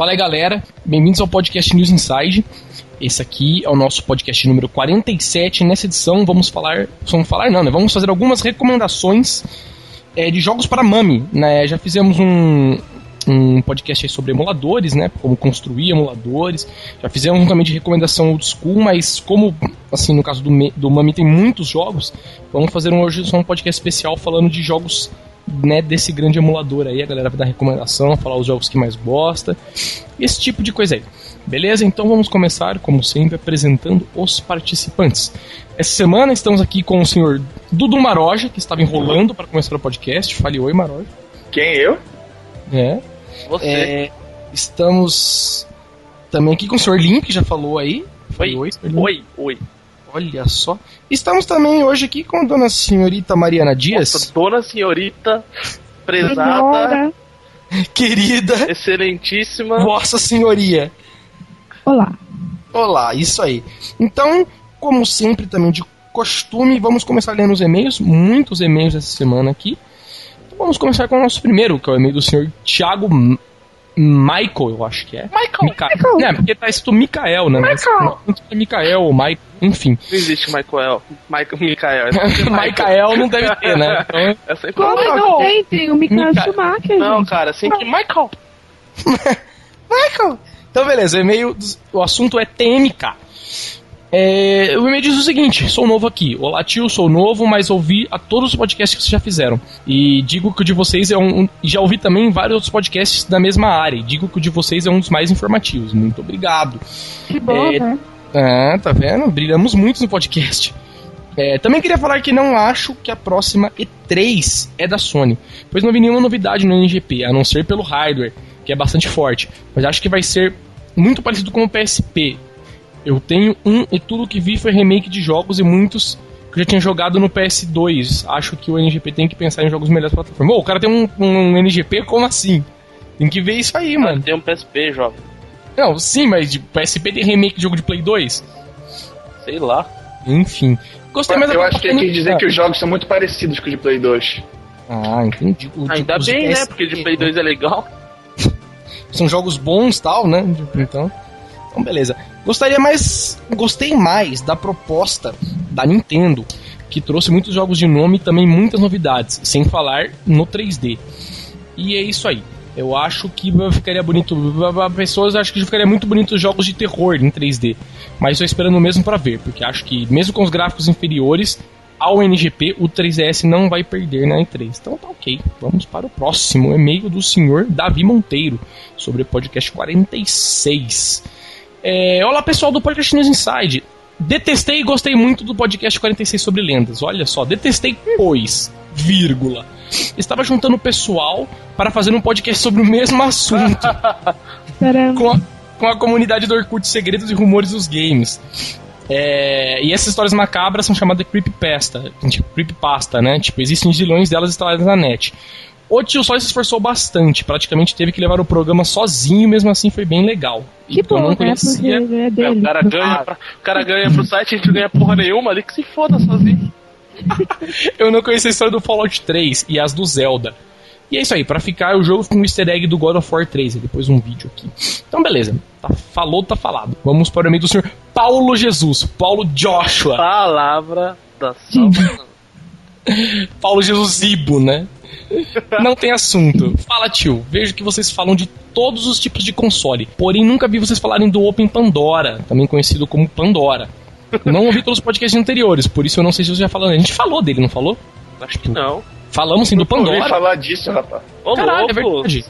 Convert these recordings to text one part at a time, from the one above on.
Fala aí, galera. Bem-vindos ao podcast News Inside. Esse aqui é o nosso podcast número 47. Nessa edição vamos falar, vamos falar não, né? Vamos fazer algumas recomendações é, de jogos para Mami, né? Já fizemos um, um podcast sobre emuladores, né? Como construir emuladores. Já fizemos um também de recomendação old school, mas como, assim, no caso do, do Mami tem muitos jogos, vamos fazer um, hoje só um podcast especial falando de jogos né, desse grande emulador aí. A galera vai dar recomendação, falar os jogos que mais gosta, esse tipo de coisa aí. Beleza? Então vamos começar, como sempre, apresentando os participantes. Essa semana estamos aqui com o senhor Dudu Maroja, que estava enrolando para começar o podcast. Fale oi, Maroja. Quem, eu? É. Você. É, estamos também aqui com o senhor Lim, que já falou aí. Fale oi, oi, oi, oi. Olha só. Estamos também hoje aqui com a dona senhorita Mariana Dias. Nossa, dona senhorita, prezada, querida, excelentíssima. Vossa Senhoria. Olá. Olá, isso aí. Então, como sempre, também de costume, vamos começar lendo os e-mails, muitos e-mails essa semana aqui. Então, vamos começar com o nosso primeiro, que é o e-mail do senhor Thiago Michael, eu acho que é. Michael. Mica... Michael. Não, porque tá escrito Michael, né? Michael. Mas, é Michael, ou Michael, enfim. Não existe Michael. Michael, Michael. Michael não deve ter, né? Então... É sempre Como Michael. tem? Tem o Michael Mica- Schumacher, Não, gente. cara, sempre Michael. Michael! Então, beleza, o e-mail, o assunto é TMK. É, o e-mail diz o seguinte: sou novo aqui. Olá, tio, sou novo, mas ouvi a todos os podcasts que vocês já fizeram. E digo que o de vocês é um. já ouvi também vários outros podcasts da mesma área. E digo que o de vocês é um dos mais informativos. Muito obrigado. Que bom, É, né? Ah, tá vendo? Brilhamos muito no podcast. É, também queria falar que não acho que a próxima E3 é da Sony, pois não vi nenhuma novidade no NGP, a não ser pelo hardware, que é bastante forte. Mas acho que vai ser muito parecido com o PSP. Eu tenho um e tudo que vi foi remake de jogos e muitos que eu já tinha jogado no PS2. Acho que o NGP tem que pensar em jogos melhores para plataforma. Ô, o cara tem um, um NGP? Como assim? Tem que ver isso aí, mano. Tem um PSP, jovem. Não, sim, mas de PSP tem remake de jogo de Play 2? Sei lá. Enfim. Gostei mais Eu acho que ele quis dizer que os jogos são muito parecidos com os de Play 2. Ah, entendi. O de- Ainda de bem, né? Porque de Play 2 é legal. São jogos bons tal, né? Tipo, Então. Então, beleza. Gostaria mais. Gostei mais da proposta da Nintendo, que trouxe muitos jogos de nome e também muitas novidades, sem falar no 3D. E é isso aí. Eu acho que ficaria bonito. Pessoas acham que ficaria muito bonito os jogos de terror em 3D. Mas estou esperando mesmo para ver, porque acho que mesmo com os gráficos inferiores ao NGP, o 3DS não vai perder na E3. Então tá ok. Vamos para o próximo e-mail do senhor Davi Monteiro sobre o podcast 46. É, olá pessoal do Podcast News Inside. Detestei e gostei muito do podcast 46 sobre lendas. Olha só, detestei pois, vírgula. Estava juntando o pessoal para fazer um podcast sobre o mesmo assunto com a, com a comunidade do Orkut Segredos e Rumores dos Games. É, e essas histórias macabras são chamadas de creepypasta, tipo, creepypasta, né? Tipo, existem zilhões delas instaladas na net. O tio só se esforçou bastante, praticamente teve que levar o programa sozinho, mesmo assim foi bem legal. Que então bom, não né? conhecia. É É, o cara ganha, pra, o cara ganha pro site, a gente não ganha porra nenhuma ali, que se foda sozinho. Eu não conhecia a história do Fallout 3 e as do Zelda. E é isso aí, pra ficar o jogo com o easter egg do God of War 3, e depois um vídeo aqui. Então beleza, tá, falou, tá falado. Vamos para o e-mail do senhor Paulo Jesus, Paulo Joshua, Palavra da salvação. Paulo Jesus Ibo, né? Não tem assunto. Fala, tio. Vejo que vocês falam de todos os tipos de console. Porém, nunca vi vocês falarem do Open Pandora, também conhecido como Pandora. Não ouvi todos os podcasts anteriores, por isso eu não sei se vocês já falaram. A gente falou dele, não falou? Acho que não. Falamos sim do Eu Pandora. falar disso, rapaz. Ô, Caralho, é louco. verdade.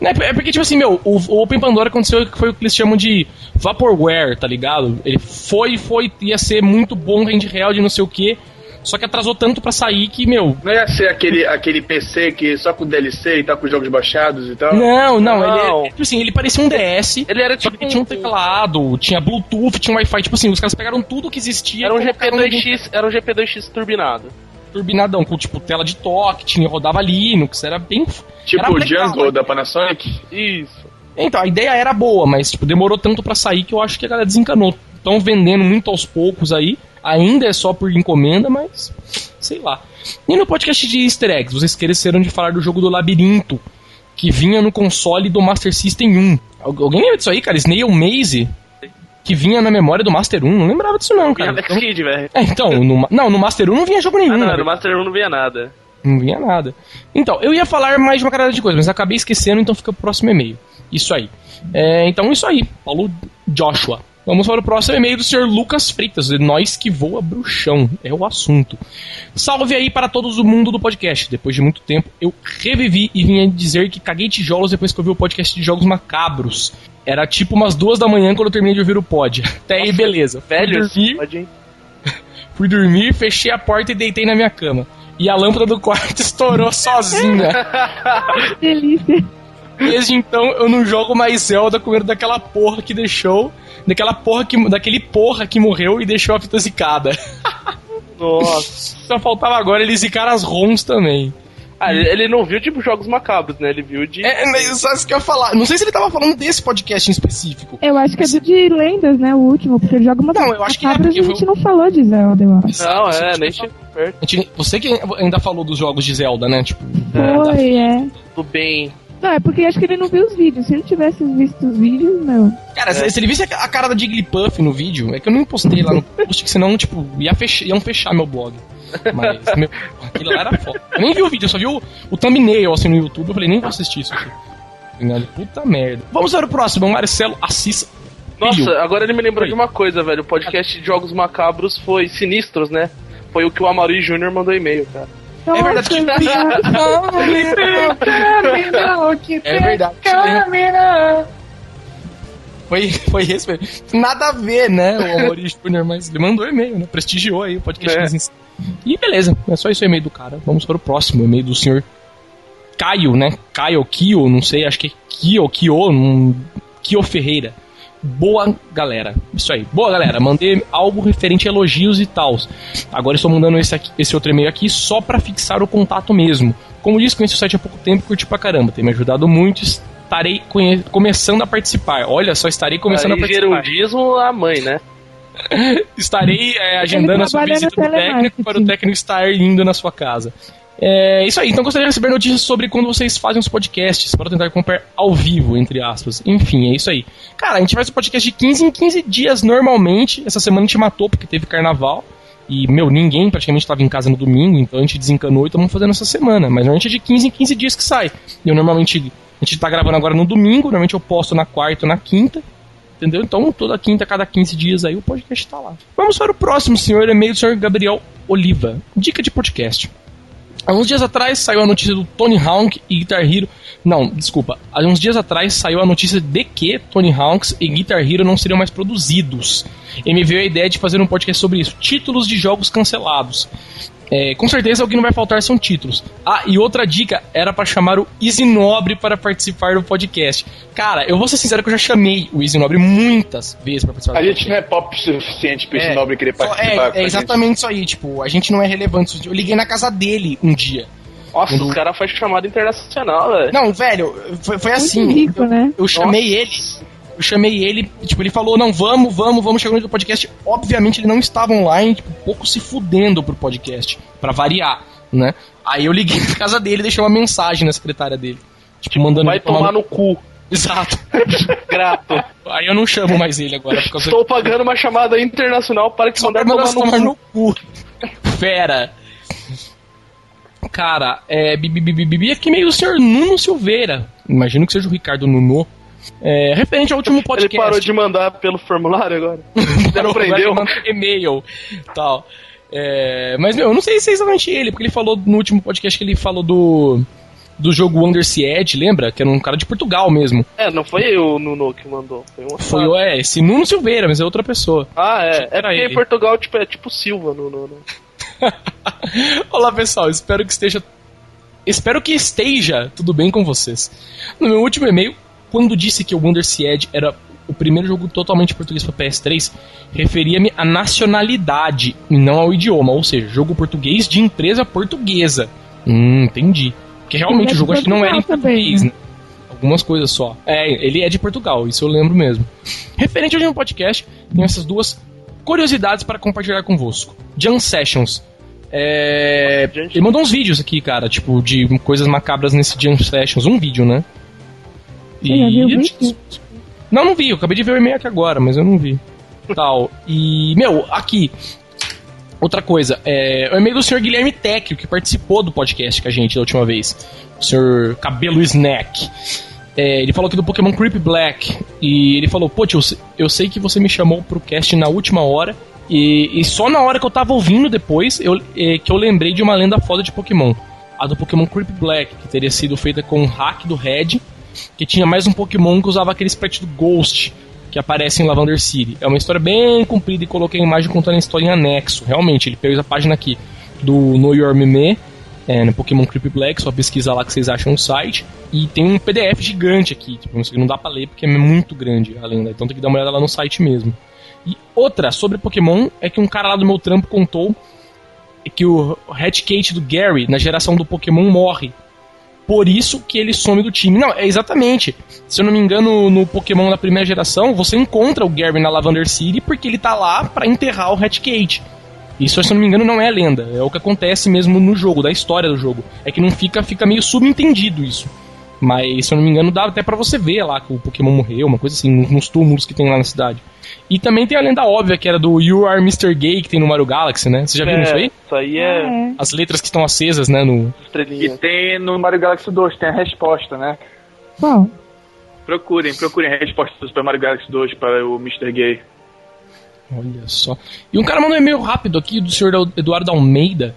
É, é porque, tipo assim, meu, o, o Open Pandora aconteceu que foi o que eles chamam de Vaporware, tá ligado? Ele foi, foi, ia ser muito bom, rende real de não sei o que, só que atrasou tanto pra sair que, meu. Não ia ser aquele, aquele PC que só com DLC e tá com os jogos baixados e tal? Não, não, Não. ele, tipo assim, ele parecia um DS. Ele era Só tipo. que tinha um teclado, tinha Bluetooth, tinha Wi-Fi, tipo assim, os caras pegaram tudo que existia. Era um e colocaram num GP2X, era um GP2X turbinado. turbinadão, com tipo tela de toque, tinha, rodava Linux, era bem. Tipo o Django da Panasonic? Isso. Então, a ideia era boa, mas tipo, demorou tanto pra sair que eu acho que a galera desencanou. Estão vendendo muito aos poucos aí. Ainda é só por encomenda, mas sei lá. E no podcast de Easter eggs, vocês esqueceram de falar do jogo do Labirinto, que vinha no console do Master System 1. Al- Alguém lembra disso aí, cara? Snail Maze, que vinha na memória do Master 1. Não lembrava disso não, cara. Alex Então- Kidd, velho. É, então, no, não, no Master 1 não vinha jogo nenhum. Ah, não, no Master 1 não via nada. Não vinha nada. Então, eu ia falar mais de uma caralho de coisa, mas acabei esquecendo, então fica pro próximo e-mail. Isso aí. É, então, isso aí. Paulo Joshua. Vamos para o próximo e-mail do Sr. Lucas Freitas, de Nós que Voa Bruxão. É o assunto. Salve aí para todos o mundo do podcast. Depois de muito tempo, eu revivi e vim dizer que caguei tijolos depois que eu vi o podcast de jogos macabros. Era tipo umas duas da manhã quando eu terminei de ouvir o pod. Até aí, beleza. Fui Velho, dormir, ir. Fui dormir, fechei a porta e deitei na minha cama. E a lâmpada do quarto estourou sozinha. Que delícia. Desde então eu não jogo mais Zelda com medo daquela porra que deixou. Daquela porra que. Daquele porra que morreu e deixou a fita zicada. Nossa. Só faltava agora ele zicar as ROMs também. Ah, ele, não viu de jogos macabros, né? Ele viu de. É, mas só isso que eu ia falar. Não sei se ele tava falando desse podcast em específico. Eu acho que é do de lendas, né? O último, porque ele joga uma Não, eu acho que é, porque a gente não falou de Zelda, eu acho. Não, é, nem gente- Você que ainda falou dos jogos de Zelda, né? Tipo. Foi, é. do bem. Não, é porque acho que ele não viu os vídeos. Se ele tivesse visto os vídeos, meu. Cara, se, se ele visse a cara da Jigglypuff no vídeo, é que eu não postei lá no post, que senão, tipo, ia fech- iam fechar meu blog. Mas, meu, aquilo lá era foda. Eu nem vi o vídeo, eu só vi o, o thumbnail assim no YouTube. Eu falei, nem vou assistir isso aqui. Puta merda. Vamos para o próximo, Marcelo Assis. Nossa, Filho. agora ele me lembrou de uma coisa, velho. O podcast de jogos macabros foi Sinistros, né? Foi o que o Amaury Júnior mandou e-mail, cara. É verdade que. É verdade. Foi, foi esse mesmo. Nada a ver, né? O Amaury Júnior, mas ele mandou e-mail, né? Prestigiou aí o podcast. É. E beleza, é só isso o e-mail do cara. Vamos para o próximo, e-mail do senhor Caio, né? Caio Kio, não sei, acho que é Kio, Kio, Kio Ferreira. Boa galera. Isso aí. Boa galera. Mandei algo referente a elogios e tal. Agora estou mandando esse, aqui- esse outro e-mail aqui só pra fixar o contato mesmo. Como disse, conheci o site há pouco tempo e curti pra caramba. Tem me ajudado muito. Estarei conhe- começando a participar. Olha só, estarei começando a participar. gerundismo, a mãe, né? Estarei é, agendando a sua visita no do técnico para o técnico estar indo na sua casa. É isso aí, então gostaria de receber notícias sobre quando vocês fazem os podcasts, para tentar comprar ao vivo, entre aspas. Enfim, é isso aí. Cara, a gente faz o podcast de 15 em 15 dias normalmente. Essa semana a gente matou porque teve carnaval. E, meu, ninguém praticamente estava em casa no domingo, então a gente desencanou e estamos fazendo essa semana. Mas normalmente é de 15 em 15 dias que sai. Eu normalmente. A gente tá gravando agora no domingo, normalmente eu posto na quarta ou na quinta. Entendeu? Então, toda quinta, cada 15 dias aí, o podcast tá lá. Vamos para o próximo, senhor e-mail do senhor Gabriel Oliva. Dica de podcast. Há uns dias atrás saiu a notícia do Tony Hawk e Guitar Hero. Não, desculpa. Há uns dias atrás saiu a notícia de que Tony Hawks e Guitar Hero não seriam mais produzidos. E me veio a ideia de fazer um podcast sobre isso. Títulos de jogos cancelados. É, com certeza o que não vai faltar são títulos. Ah, e outra dica era pra chamar o Easy Nobre para participar do podcast. Cara, eu vou ser sincero que eu já chamei o Easy Nobre muitas vezes pra participar A do gente não é pop suficiente pra esse É, nobre querer Só- participar. É, é gente. exatamente isso aí, tipo, a gente não é relevante. Eu liguei na casa dele um dia. Nossa, Quando- os caras fazem chamada internacional, velho. Não, velho, foi, foi assim. rico, eu, né? eu chamei ele. Eu chamei ele, tipo, ele falou, não, vamos, vamos, vamos chegar no podcast. Obviamente ele não estava online, tipo, pouco se fudendo pro podcast, pra variar, né? Aí eu liguei na casa dele e deixei uma mensagem na secretária dele. Tipo, mandando Vai ele tomar tomar no... no cu. Exato. Grato. Aí eu não chamo mais ele agora, Estou pagando uma chamada internacional para te Só mandar pra tomar tomar no cu. Fera. Cara, é. Bibi, bibi, bibi, aqui meio o senhor Nuno Silveira. Imagino que seja o Ricardo Nuno. É, referente ao último Ele podcast. parou de mandar pelo formulário agora. Ele manda e-mail tal. É, mas, meu, eu não sei se é exatamente ele, porque ele falou no último podcast que ele falou do. Do jogo Under Edge, lembra? Que era um cara de Portugal mesmo. É, não foi o Nuno que mandou. Foi Foi o, é, esse Nuno Silveira, mas é outra pessoa. Ah, é. É porque ele. em Portugal tipo, é tipo Silva no. no, no. Olá pessoal, espero que esteja. Espero que esteja tudo bem com vocês. No meu último e-mail, quando disse que o Wonder Edge era o primeiro jogo totalmente português para PS3, referia-me à nacionalidade e não ao idioma, ou seja, jogo português de empresa portuguesa. Hum, entendi. Porque realmente é o jogo acho que não era em também, português, né? né? Algumas coisas só. É, ele é de Portugal, isso eu lembro mesmo. Referente ao último podcast, tenho essas duas curiosidades para compartilhar convosco. Jam Sessions. É, ele mandou uns vídeos aqui, cara, tipo, de coisas macabras nesse Jam Sessions. Um vídeo, né? Você já viu o vídeo? Não, não vi, eu acabei de ver o e-mail aqui agora, mas eu não vi. Tal. E, meu, aqui. Outra coisa, é, o e-mail do senhor Guilherme Tecchio, que participou do podcast com a gente da última vez. O senhor Cabelo Snack. É, ele falou aqui do Pokémon Creep Black. E ele falou: Pô, tio, eu sei que você me chamou pro cast na última hora. E, e só na hora que eu tava ouvindo depois eu, é, que eu lembrei de uma lenda foda de Pokémon. A do Pokémon Creep Black, que teria sido feita com o hack do Red. Que tinha mais um Pokémon que usava aquele sprite do Ghost que aparece em Lavender City. É uma história bem comprida e coloquei a imagem contando a história em anexo. Realmente, ele fez a página aqui do Know Your Meme, é, no Pokémon Creep Black, só pesquisa lá que vocês acham no site. E tem um PDF gigante aqui, tipo, não dá pra ler porque é muito grande a lenda, então tem que dar uma olhada lá no site mesmo. E outra sobre Pokémon é que um cara lá do meu trampo contou que o Hatcate do Gary, na geração do Pokémon, morre por isso que ele some do time. Não, é exatamente. Se eu não me engano, no Pokémon da primeira geração, você encontra o Gary na Lavender City porque ele tá lá para enterrar o Hatcate. Isso, se eu não me engano, não é lenda. É o que acontece mesmo no jogo, da história do jogo. É que não fica, fica meio subentendido isso. Mas, se eu não me engano, dá até para você ver lá que o Pokémon morreu, uma coisa assim, nos túmulos que tem lá na cidade. E também tem a lenda óbvia, que era do You Are Mr. Gay, que tem no Mario Galaxy, né? Você já viu É, isso aí? Isso aí é, É. As letras que estão acesas, né? No... E tem no Mario Galaxy 2, tem a resposta, né? Qual? Procurem, procurem a resposta do Super Mario Galaxy 2 para o Mr. Gay. Olha só. E um cara mandou um e-mail rápido aqui do senhor Eduardo Almeida.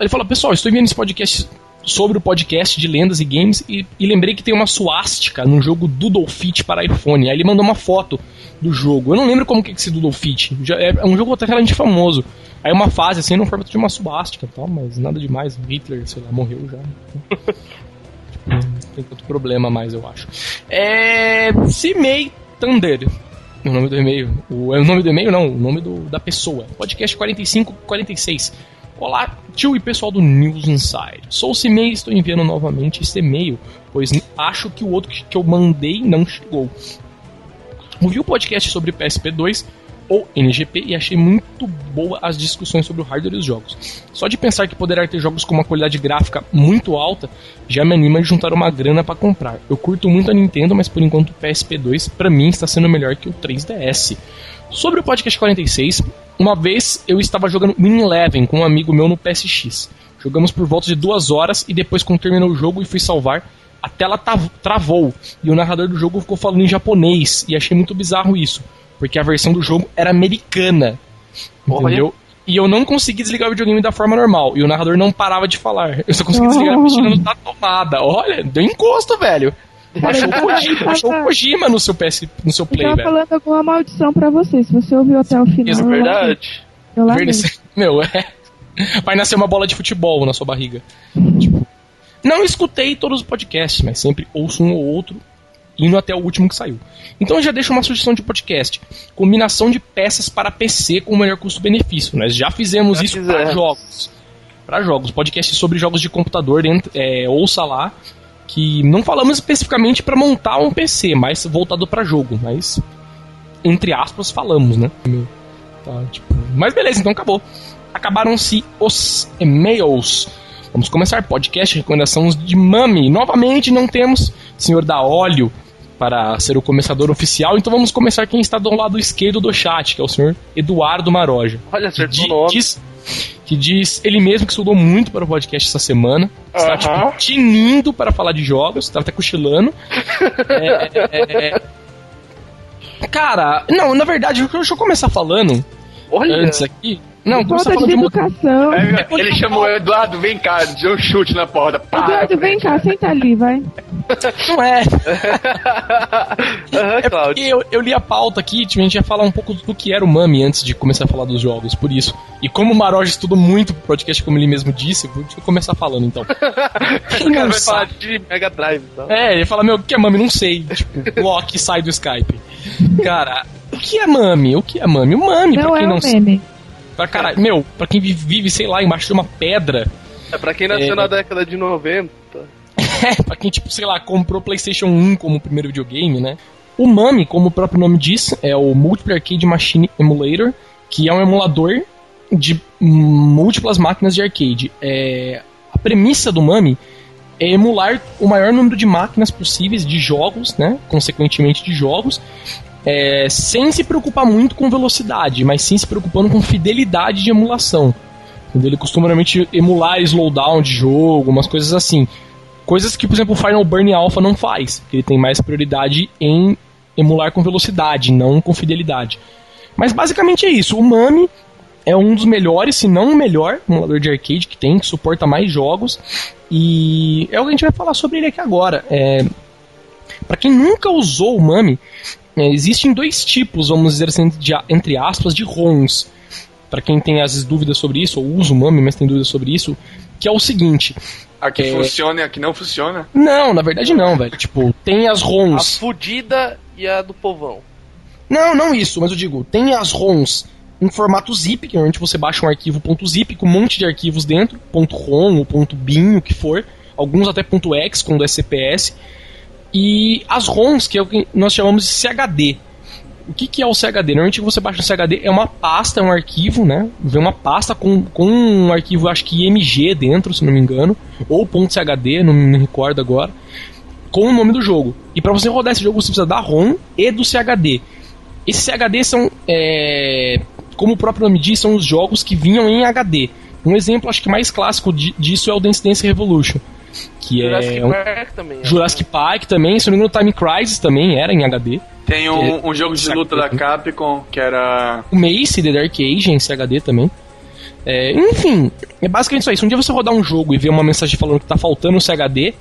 Ele falou: Pessoal, estou enviando esse podcast sobre o podcast de lendas e games e, e lembrei que tem uma suástica no jogo Doodle Fit para iPhone. Aí ele mandou uma foto do jogo. Eu não lembro como que é esse Doodle Fit. Já- É é um jogo até relativamente famoso. Aí uma fase assim no formato de uma suástica tal, mas nada demais. Hitler, sei lá, morreu já. Tipo, não tem tanto problema mais, eu acho. É. Cimei Thunder. O nome do e-mail. O, é o nome do e-mail, não, o nome do, da pessoa. Podcast 4546. Olá, tio e pessoal do News Inside. Sou o Cimei e estou enviando novamente esse e-mail, pois acho que o outro que eu mandei não chegou. Ouvi o podcast sobre PSP2 ou NGP e achei muito boa as discussões sobre o hardware e os jogos. Só de pensar que poderá ter jogos com uma qualidade gráfica muito alta já me anima de juntar uma grana para comprar. Eu curto muito a Nintendo, mas por enquanto o PSP2 para mim está sendo melhor que o 3DS. Sobre o podcast 46, uma vez eu estava jogando Win Eleven com um amigo meu no PSX. Jogamos por volta de duas horas e depois, quando terminou o jogo e fui salvar, a tela travou e o narrador do jogo ficou falando em japonês e achei muito bizarro isso, porque a versão do jogo era americana. Olha. Entendeu? E eu não consegui desligar o videogame da forma normal. E o narrador não parava de falar. Eu só consegui desligar mexendo na tomada. Olha, deu encosto, velho. Baixou o Kojima, baixou o Kojima no seu PS, no seu Eu play, tava velho. falando alguma maldição pra você. Se você ouviu até o final. Isso é eu Verdade. Eu. Verde- Meu, é. Vai nascer uma bola de futebol na sua barriga. Tipo, não escutei todos os podcasts, mas sempre ouço um ou outro, indo até o último que saiu. Então eu já deixo uma sugestão de podcast: combinação de peças para PC com o melhor custo-benefício. Nós já fizemos Já isso para jogos. Para jogos, podcast sobre jogos de computador, dentro, é, ouça lá. Que não falamos especificamente para montar um PC, mas voltado para jogo, mas entre aspas falamos, né? Tá, tipo, mas beleza, então acabou. Acabaram-se os e-mails. Vamos começar podcast recomendações de Mami. Novamente não temos senhor da óleo para ser o começador oficial, então vamos começar quem está do lado esquerdo do chat, que é o senhor Eduardo Maroja. Olha, acertou o nome. diz, que diz ele mesmo que estudou muito para o podcast essa semana. Está tipo, tinindo para falar de jogos, está até cochilando. É, é, é, é. Cara, não, na verdade, deixa eu começar falando Olha. antes aqui. Não, Falta falando de educação. É, ele chamou o Eduardo, vem cá, deu um chute na porta. Pá, Eduardo, vem cá, senta ali, vai. Não é. Aham, É porque eu, eu li a pauta aqui, tipo, a gente ia falar um pouco do que era o Mami antes de começar a falar dos jogos, por isso. E como o Maroja estudou muito pro podcast, como ele mesmo disse, vou deixa eu começar falando então. Quem O cara vai falar de Mega Drive e tal. É, ele fala, meu, o que é Mami? Não sei. Tipo, Loki sai do Skype. Cara, o que é Mami? O que é Mami? O Mami, Não pra é quem um não sabe. Pra caralho, meu, pra quem vive, sei lá, embaixo de uma pedra. É, pra quem nasceu É. na década de 90. É, pra quem, tipo, sei lá, comprou PlayStation 1 como primeiro videogame, né? O MAME, como o próprio nome diz, é o Multiplayer Arcade Machine Emulator, que é um emulador de múltiplas máquinas de arcade. É, a premissa do MAME é emular o maior número de máquinas possíveis de jogos, né? Consequentemente de jogos, é, sem se preocupar muito com velocidade, mas sim se preocupando com fidelidade de emulação. Entendeu? Ele costuma normalmente emular slowdown de jogo, umas coisas assim. Coisas que, por exemplo, o Final Burn Alpha não faz, ele tem mais prioridade em emular com velocidade, não com fidelidade. Mas basicamente é isso. O Mami é um dos melhores, se não o melhor, emulador de arcade que tem, que suporta mais jogos. E é o que a gente vai falar sobre ele aqui agora. É... Para quem nunca usou o Mami, existem dois tipos, vamos dizer assim, de, entre aspas, de ROMs. Para quem tem às vezes dúvidas sobre isso, ou usa o MAME, mas tem dúvidas sobre isso, que é o seguinte. A que É. funciona e a que não funciona. Não, na verdade não, velho. Tipo, tem as A ROMs. fudida e a do povão. Não, não isso, mas eu digo, tem as ROMs em formato zip, que normalmente você baixa um arquivo .zip com um monte de arquivos dentro, .rom ou .bin, o que for, alguns até .ex quando é CPS, e as ROMs, que é o que nós chamamos de CHD. O que, que é o CHD? Normalmente você baixa o CHD, é uma pasta, é um arquivo, né? Vem uma pasta com, com um arquivo, acho que IMG dentro, se não me engano, ou .chd, não me recordo agora, com o nome do jogo. E para você rodar esse jogo você precisa da ROM e do CHD. Esses CHD são, é, como o próprio nome diz, são os jogos que vinham em HD. Um exemplo, acho que mais clássico di- disso é o Dance Dance Revolution, que Jurassic é um, Park também. é. Jurassic Park também, se não me engano, Time Crisis também era em HD. Tem um, um jogo de luta da Capcom que era. O Mace, The Dark Age em CHD também. É, enfim, é basicamente isso aí. Se um dia você rodar um jogo e ver uma mensagem falando que tá faltando o CHD,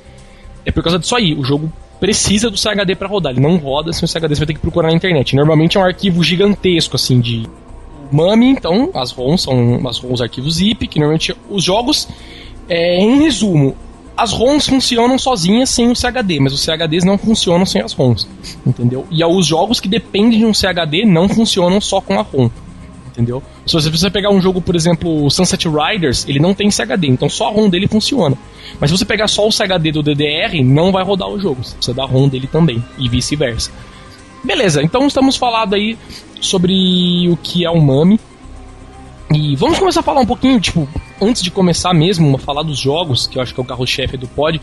é por causa disso aí. O jogo precisa do CHD pra rodar. Ele não roda sem o CHD, você vai ter que procurar na internet. Normalmente é um arquivo gigantesco, assim, de MAME, então, as ROMs são as ROMs arquivos zip, que normalmente os jogos, é, em resumo, as ROMs funcionam sozinhas sem o CHD, mas os CHDs não funcionam sem as ROMs, entendeu? E os jogos que dependem de um CHD não funcionam só com a ROM, entendeu? Se você precisa pegar um jogo, por exemplo, Sunset Riders, ele não tem CHD, então só a ROM dele funciona. Mas se você pegar só o CHD do DDR, não vai rodar o jogo, você precisa da ROM dele também, e vice-versa. Beleza, então estamos falando aí sobre o que é o MAME. E vamos começar a falar um pouquinho, tipo, antes de começar mesmo a falar dos jogos, que eu acho que é o carro-chefe do pod,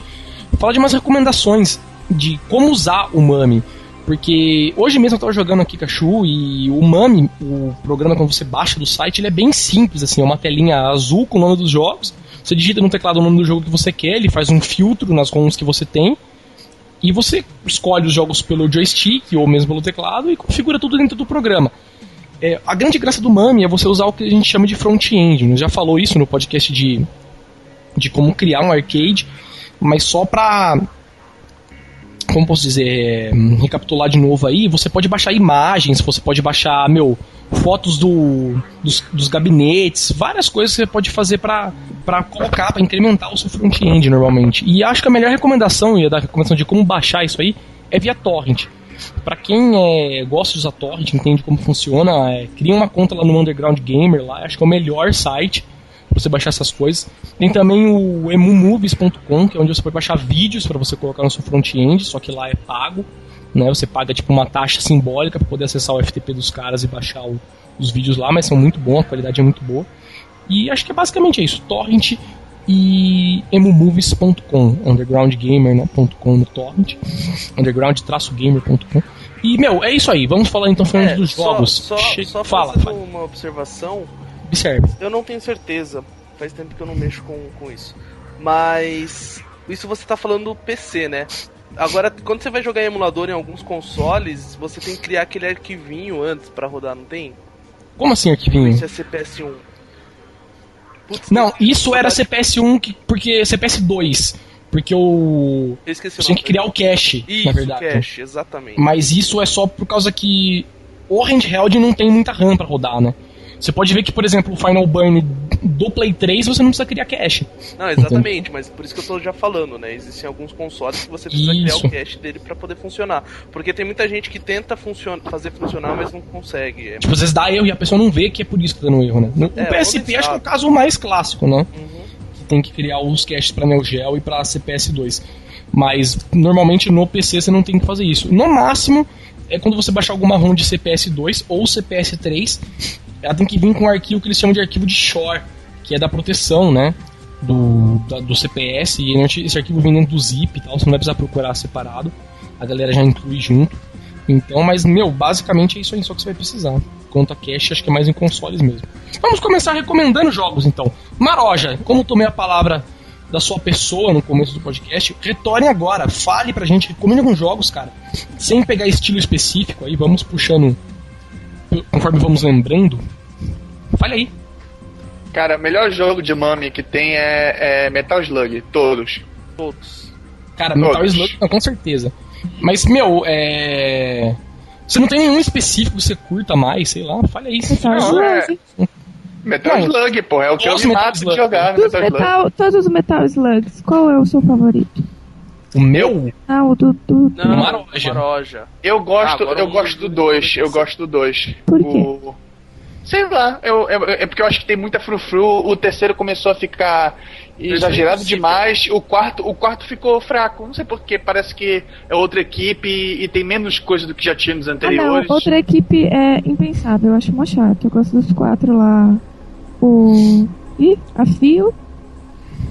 falar de umas recomendações de como usar o MAME. Porque hoje mesmo eu tava jogando aqui Cachu e o MAME, o programa quando você baixa do site, ele é bem simples, assim, é uma telinha azul com o nome dos jogos. Você digita no teclado o nome do jogo que você quer, ele faz um filtro nas ROMs que você tem. E você escolhe os jogos pelo joystick ou mesmo pelo teclado e configura tudo dentro do programa. É, a grande graça do MAME é você usar o que a gente chama de front-end. Já falou isso no podcast de, de como criar um arcade, mas só pra. Como posso dizer? é, recapitular de novo aí, você pode baixar imagens, você pode baixar, meu, fotos do, dos, dos gabinetes, várias coisas que você pode fazer pra colocar, pra incrementar o seu front-end normalmente. E acho que a melhor recomendação, e a da recomendação de como baixar isso aí, é via torrent. Pra quem é, gosta de usar torrent, entende como funciona, é, cria uma conta lá no Underground Gamer, lá acho que é o melhor site pra você baixar essas coisas. Tem também o emumovies.com, que é onde você pode baixar vídeos pra você colocar no seu front-end, só que lá é pago, né? Você paga tipo uma taxa simbólica pra poder acessar o FTP dos caras e baixar o- os vídeos lá, mas são muito bons, a qualidade é muito boa. E acho que é basicamente isso, torrent e emumovies.com, undergroundgamer, né, no torrent, underground-gamer.com. E, meu, é isso aí, vamos falar então falando É, dos só- jogos. Só, Che- só fala, fazendo fala, uma observação, observe. eu não tenho certeza. Faz tempo que eu não mexo com, com isso. Mas isso você tá falando do PC, né? Agora, quando você vai jogar em emulador em alguns consoles, você tem que criar aquele arquivinho antes pra rodar, não tem? Como assim, arquivinho? Isso é CPS1. Putz, Não, isso era CPS1, que, porque CPS2, porque o... Eu esqueci o Tinha que criar o cache, Isso, na verdade. cache, exatamente. Mas isso é só por causa que o handheld não tem muita RAM pra rodar, né? Você pode ver que, por exemplo, o Final Burn do Play 3 você não precisa criar cache. Não, exatamente, mas por isso que eu tô já falando, né? Existem alguns consoles que você precisa Isso. criar o cache dele pra poder funcionar. Porque tem muita gente que tenta funcion fazer funcionar, mas não consegue. É- Tipo, às vezes dá erro e a pessoa não vê que é por isso que tá dando erro, né? No É, o PSP acho que é o caso mais clássico, né? Uhum. Que tem que criar os caches pra Neo Geo e pra CPS2. Mas normalmente no PC você não tem que fazer isso. No máximo, é quando você baixar alguma ROM de CPS2 ou CPS3, ela tem que vir com um arquivo que eles chamam de arquivo de Shore, que é da proteção, né? do, da- do CPS e esse arquivo vem dentro do zip e tal, você não vai precisar procurar separado. A galera já inclui junto. Então, mas, meu, basicamente é isso aí só que você vai precisar. Quanto a cache, acho que é mais em consoles mesmo. Vamos começar recomendando jogos, então. Maroja, como tomei a palavra da sua pessoa no começo do podcast, retorne agora, fale pra gente, recomende alguns jogos, cara. Sem pegar estilo específico aí, vamos puxando conforme vamos lembrando. Fale aí. Cara, o melhor jogo de Mami que tem é, é Metal Slug, todos. Todos. Cara, Metal Todos. Slug, não, com certeza. Mas, meu, é. Você não tem nenhum específico que você curta mais, sei lá, fale aí. Metal Não, é- Slug. Metal Não, Slug, pô, é o que eu gosto me de Metal mato de Slug. jogar Metal Slug. metal, todos os Metal Slugs, qual é o seu favorito? O meu? Ah, o do. do, Não, Maroja. Maroja. Eu gosto, Ah, eu um- gosto do 2, eu gosto do 2. Por quê? O... Sei lá, eu, eu- é porque eu acho que tem muita frufru, o terceiro começou a ficar exagerado demais, o quarto, o quarto ficou fraco, não sei porquê, parece que é outra equipe e, e tem menos coisa do que já tinha nos Ah, não, anteriores. outra equipe é impensável, eu acho mó chato. Eu gosto dos quatro lá. O. Ih, a Fio,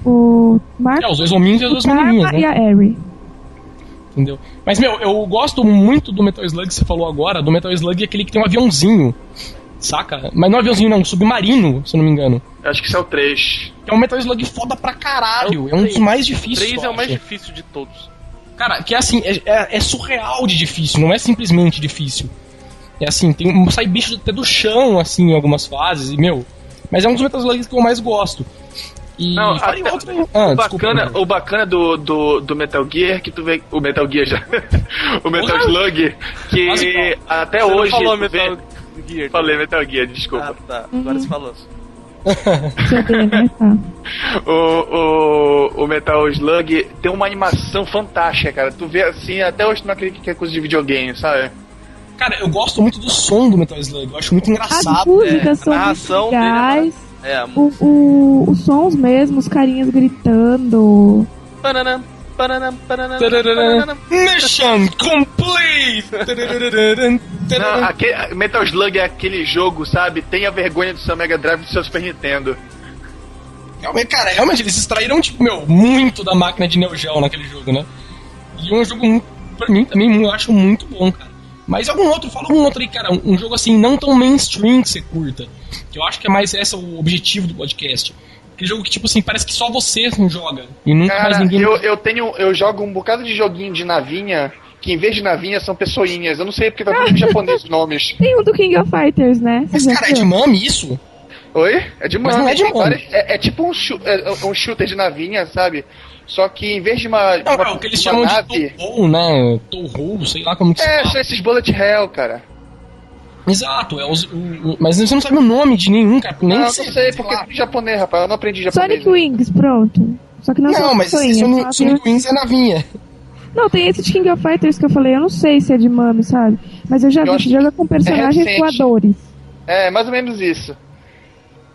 o Mark, É, os dois hominhos e as o duas menininhas, né? e a Eri. Entendeu? Mas, meu, eu gosto muito do Metal Slug que você falou agora. Do Metal Slug é aquele que tem um aviãozinho. Saca? Mas não é um aviãozinho, não, um submarino, se eu não me engano. Eu Acho que isso é o 3. Que é um Metal Slug foda pra caralho. É É, o um dos mais difíceis. 3 eu é o mais difícil de todos. Cara, que é assim, é, é- é surreal de difícil, não é simplesmente difícil. É assim, tem um, sai bicho até do chão, assim, em algumas fases, e meu. Mas é um dos Metal Slugs que eu mais gosto. E Não, falei até- outro. Ah, o, desculpa, bacana, Bruno. o bacana do, do, do Metal Gear que tu vê. O Metal Gear já. o Metal Porra! Slug, que Quase até Você não hoje. falou tu Metal vê- Gear. Falei Metal Gear, desculpa. Ah, tá. Agora você falou. Né? Tá. O, o, o Metal Slug tem uma animação fantástica, cara. Tu vê assim, até hoje tu não acredita que é coisa de videogame, sabe? Cara, eu gosto muito do som do Metal Slug, eu acho muito As engraçado. músicas é, a são muito narração dele é a O, o, os sons mesmo, os carinhas gritando. Mission complete! Não, aquele, Metal Slug é aquele jogo, sabe? Tenha vergonha do seu Mega Drive e do seu Super Nintendo. Realmente, cara, realmente eles extraíram, tipo, meu, muito da máquina de Neo Geo naquele jogo, né? E é um jogo, pra mim, também eu acho muito bom, cara. Mas algum outro, fala algum outro aí, cara, um, um jogo assim, não tão mainstream que você curta. Que eu acho que é mais esse é o objetivo do podcast. Aquele jogo que, tipo assim, parece que só você joga. E nunca mais Cara, ninguém. eu, eu tenho. Eu jogo um bocado de joguinho de navinha, que em vez de navinha são pessoinhas. Eu não sei porque tá tudo em japonês os nomes. Tem um do King of Fighters, né? Mas, cara, é de mame isso? Oi? É de Mas mano. não é de mano. É, é tipo um, é um shooter de navinha, sabe? Só que em vez de uma, Não, uma, é o que eles chamam nave. de Touhou, né? Touhou, sei lá como que se É, são esses bullet hell, cara. Exato, é os, o, o- mas você não sabe o nome de nenhum, cara. Nem não, não sei, porque é japonês, rapaz. Eu não aprendi japonês. Sonic Wings, pronto. Só que não, Não, são mas Sonic, só Sonic tem- Wings é navinha. Não, tem esse de King of Fighters que eu falei, eu não sei se é de mame, sabe? Mas eu já Eu vi que joga com personagens recente. voadores. É, mais ou menos isso.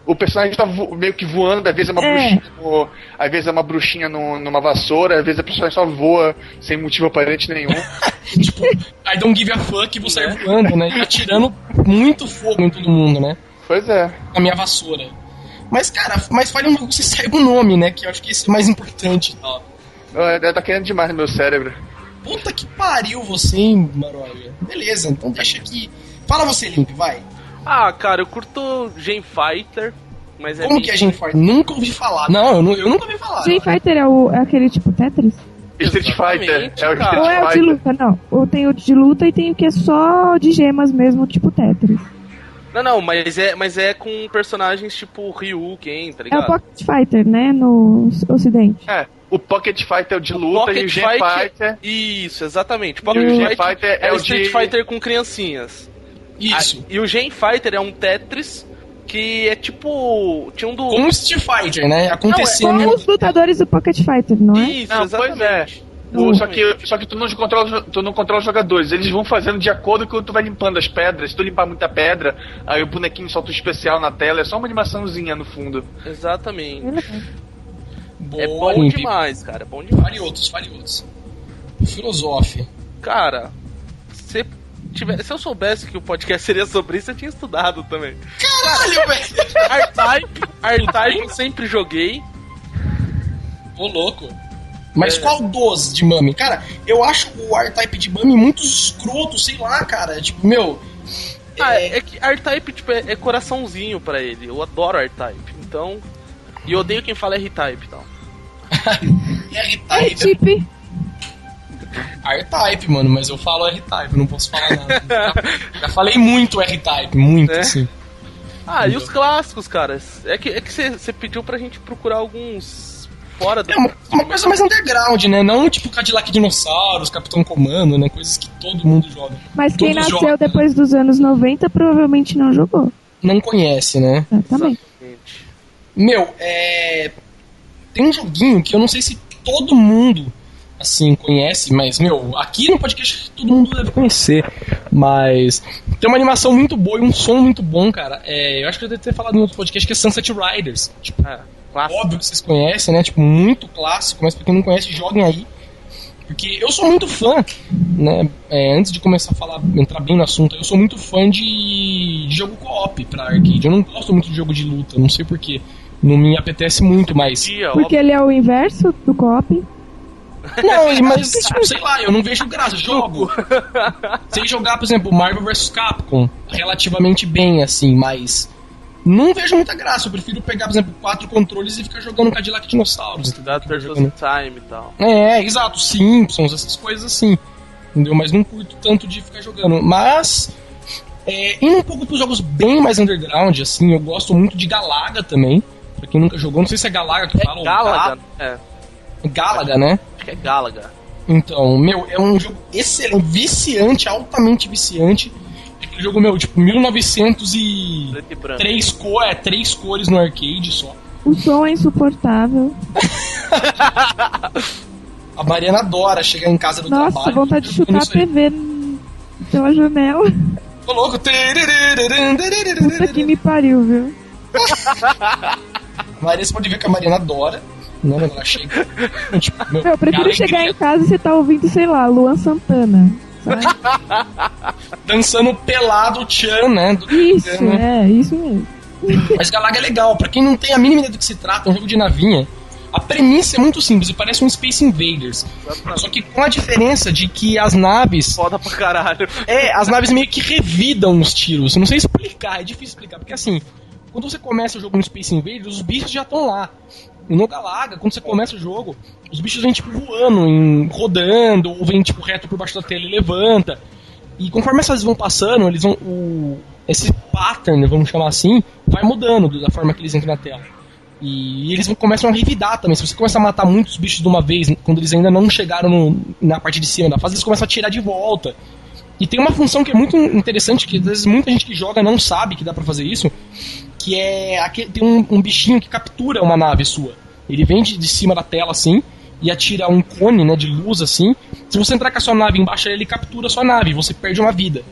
O personagem tá meio que voando, às vezes é uma É. bruxinha, no- às vezes é uma bruxinha no- numa vassoura, às vezes a personagem só voa sem motivo aparente nenhum. tipo, I don't give a fuck e vou sair voando, né? E atirando muito fogo em todo mundo, né? pois é. Na minha vassoura. Mas, cara, mas fale um jogo que você saiba o nome, né? Que eu acho que isso é mais importante e tal. É, Tá querendo demais no meu cérebro. Puta que pariu você, hein, Maroia? Beleza, então deixa aqui. Fala você, Limp, vai. Ah, cara, eu curto Gen Fighter, mas é Como meio- que a gente faz? Nunca ouvi falar. Não, eu, nu- eu nunca ouvi falar. Street Fighter é, o, é aquele tipo Tetris? Street Fighter. É o cara. Ou é o Street de Fighter. luta? Não. Ou tem o de luta e tem o que é só de gemas mesmo, tipo Tetris. Não, não, mas é, mas é com personagens tipo Ryu, Ken, tá É o ligado? Pocket Fighter, né? No ocidente. É, o Pocket Fighter é o de luta e o Gen Fighter. Isso, exatamente. Pocket o Gen Fighter Fighter é, é o o Street de. Fighter com criancinhas. Isso. Ah, e o Gen Fighter é um Tetris que é tipo. Tinha um do. Como Street Fighter, né? Acontecendo. Só os lutadores do Pocket Fighter, não é? Isso, Não, pois exatamente. O- só, que, só que tu não, controla, tu não controla os jogadores, eles vão fazendo de acordo com o que tu vai limpando as pedras. Se tu limpar muita pedra, aí o bonequinho solta um especial na tela, é só uma animaçãozinha no fundo. Exatamente. Boa, É bom Limp. demais, cara. É bom demais. Fale outros, fale outros. Filosofe. Cara, se, tiver, se eu soubesse que o podcast seria sobre isso, eu tinha estudado também. Caralho, velho! R-Type, R-Type eu sempre joguei. Ô, louco. Mas É. qual dos de Mami? Cara, eu acho o R-Type de Mami muito escroto, sei lá, cara. Tipo, meu. Ah, é, que R-Type tipo, é, é coraçãozinho pra ele. Eu adoro R-Type. Então. E eu odeio quem fala R-Type e tal. R-Type. R-Type, mano, mas eu falo R-Type, não posso falar nada. já, já falei muito R-Type, muito, É? assim. Ah, e os clássicos, cara? É que é que você pediu pra gente procurar alguns fora do. É uma, uma coisa mais underground, né? Não tipo Cadillac Dinossauros, Capitão Comando, né? Coisas que todo mundo joga. Mas quem Todos nasceu jogam, né? depois dos anos 90 provavelmente não jogou. Não conhece, né? Exatamente. Meu, é. Tem um joguinho que eu não sei se todo mundo, assim, conhece, mas, meu, aqui no podcast todo mundo deve conhecer. Mas tem uma animação muito boa e um som muito bom, cara. É, eu acho que eu devo ter falado em outro podcast que é Sunset Riders. Tipo, clássico. óbvio que vocês conhecem, né? Tipo, muito clássico, mas pra quem não conhece, joguem aí. Porque eu sou muito fã, né? é, antes de começar a falar, entrar bem no assunto, eu sou muito fã de, de jogo co-op pra arcade. Eu não gosto muito de jogo de luta, não sei porquê. Não me apetece muito, mas. Porque ele é o inverso do cop. Não, mas, tipo, sei lá, eu não vejo graça. Jogo. Sei jogar, por exemplo, Marvel vs Capcom relativamente bem, assim, mas. Não vejo muita graça. Eu prefiro pegar, por exemplo, quatro controles e ficar jogando Cadillac Dinossauros. Ficar Turtles jogando- Time e tal. É, exato, Simpsons, essas coisas assim. Entendeu? Mas não curto tanto de ficar jogando. Mas, é, indo um pouco pros jogos bem mais underground, assim, eu gosto muito de Galaga também. Pra quem nunca jogou, não sei se é Galaga que fala É ou Galaga? É, Ga- Galaga, né? Que é Galaga. Então, meu, é um jogo excelente, viciante, altamente viciante. É aquele jogo, meu, tipo, 1903 Preto e branco. cor, é, três cores no arcade só. O som é insuportável. A Mariana adora chegar em casa do Nossa, trabalho. vontade de chutar a. TV pela janela. Tô louco. Puta que me pariu, viu? Maria, você pode ver que a Mariana adora. Quando ela chega. Tipo, meu, eu prefiro chegar em casa e você tá ouvindo, sei lá, Luan Santana. Sabe? Dançando pelado Chan, né? Do Isso, né? é, isso mesmo. Mas Galaga é legal. Pra quem não tem a mínima ideia do que se trata, é um jogo de navinha. A premissa é muito simples, parece um Space Invaders. Só que com a diferença de que as naves. Foda pra caralho. É, as naves meio que revidam os tiros. Eu não sei explicar, é difícil explicar. Porque assim, quando você começa o jogo no Space Invaders, os bichos já estão lá. No Galaga, quando você começa o jogo, os bichos vêm tipo voando, em- rodando, ou vêm tipo reto por baixo da tela e levanta. E conforme essas vão passando, eles vão. O, esse pattern, vamos chamar assim, vai mudando da forma que eles entram na tela. E eles começam a revidar também. Se você começa a matar muitos bichos de uma vez, quando eles ainda não chegaram no- na parte de cima da fase, eles começam a tirar de volta. E tem uma função que é muito interessante, que às vezes muita gente que joga não sabe que dá pra fazer isso, que é tem um, um bichinho que captura uma nave sua. Ele vem de, de cima da tela assim e atira um cone né, de luz assim. Se você entrar com a sua nave embaixo, ele captura a sua nave você perde uma vida.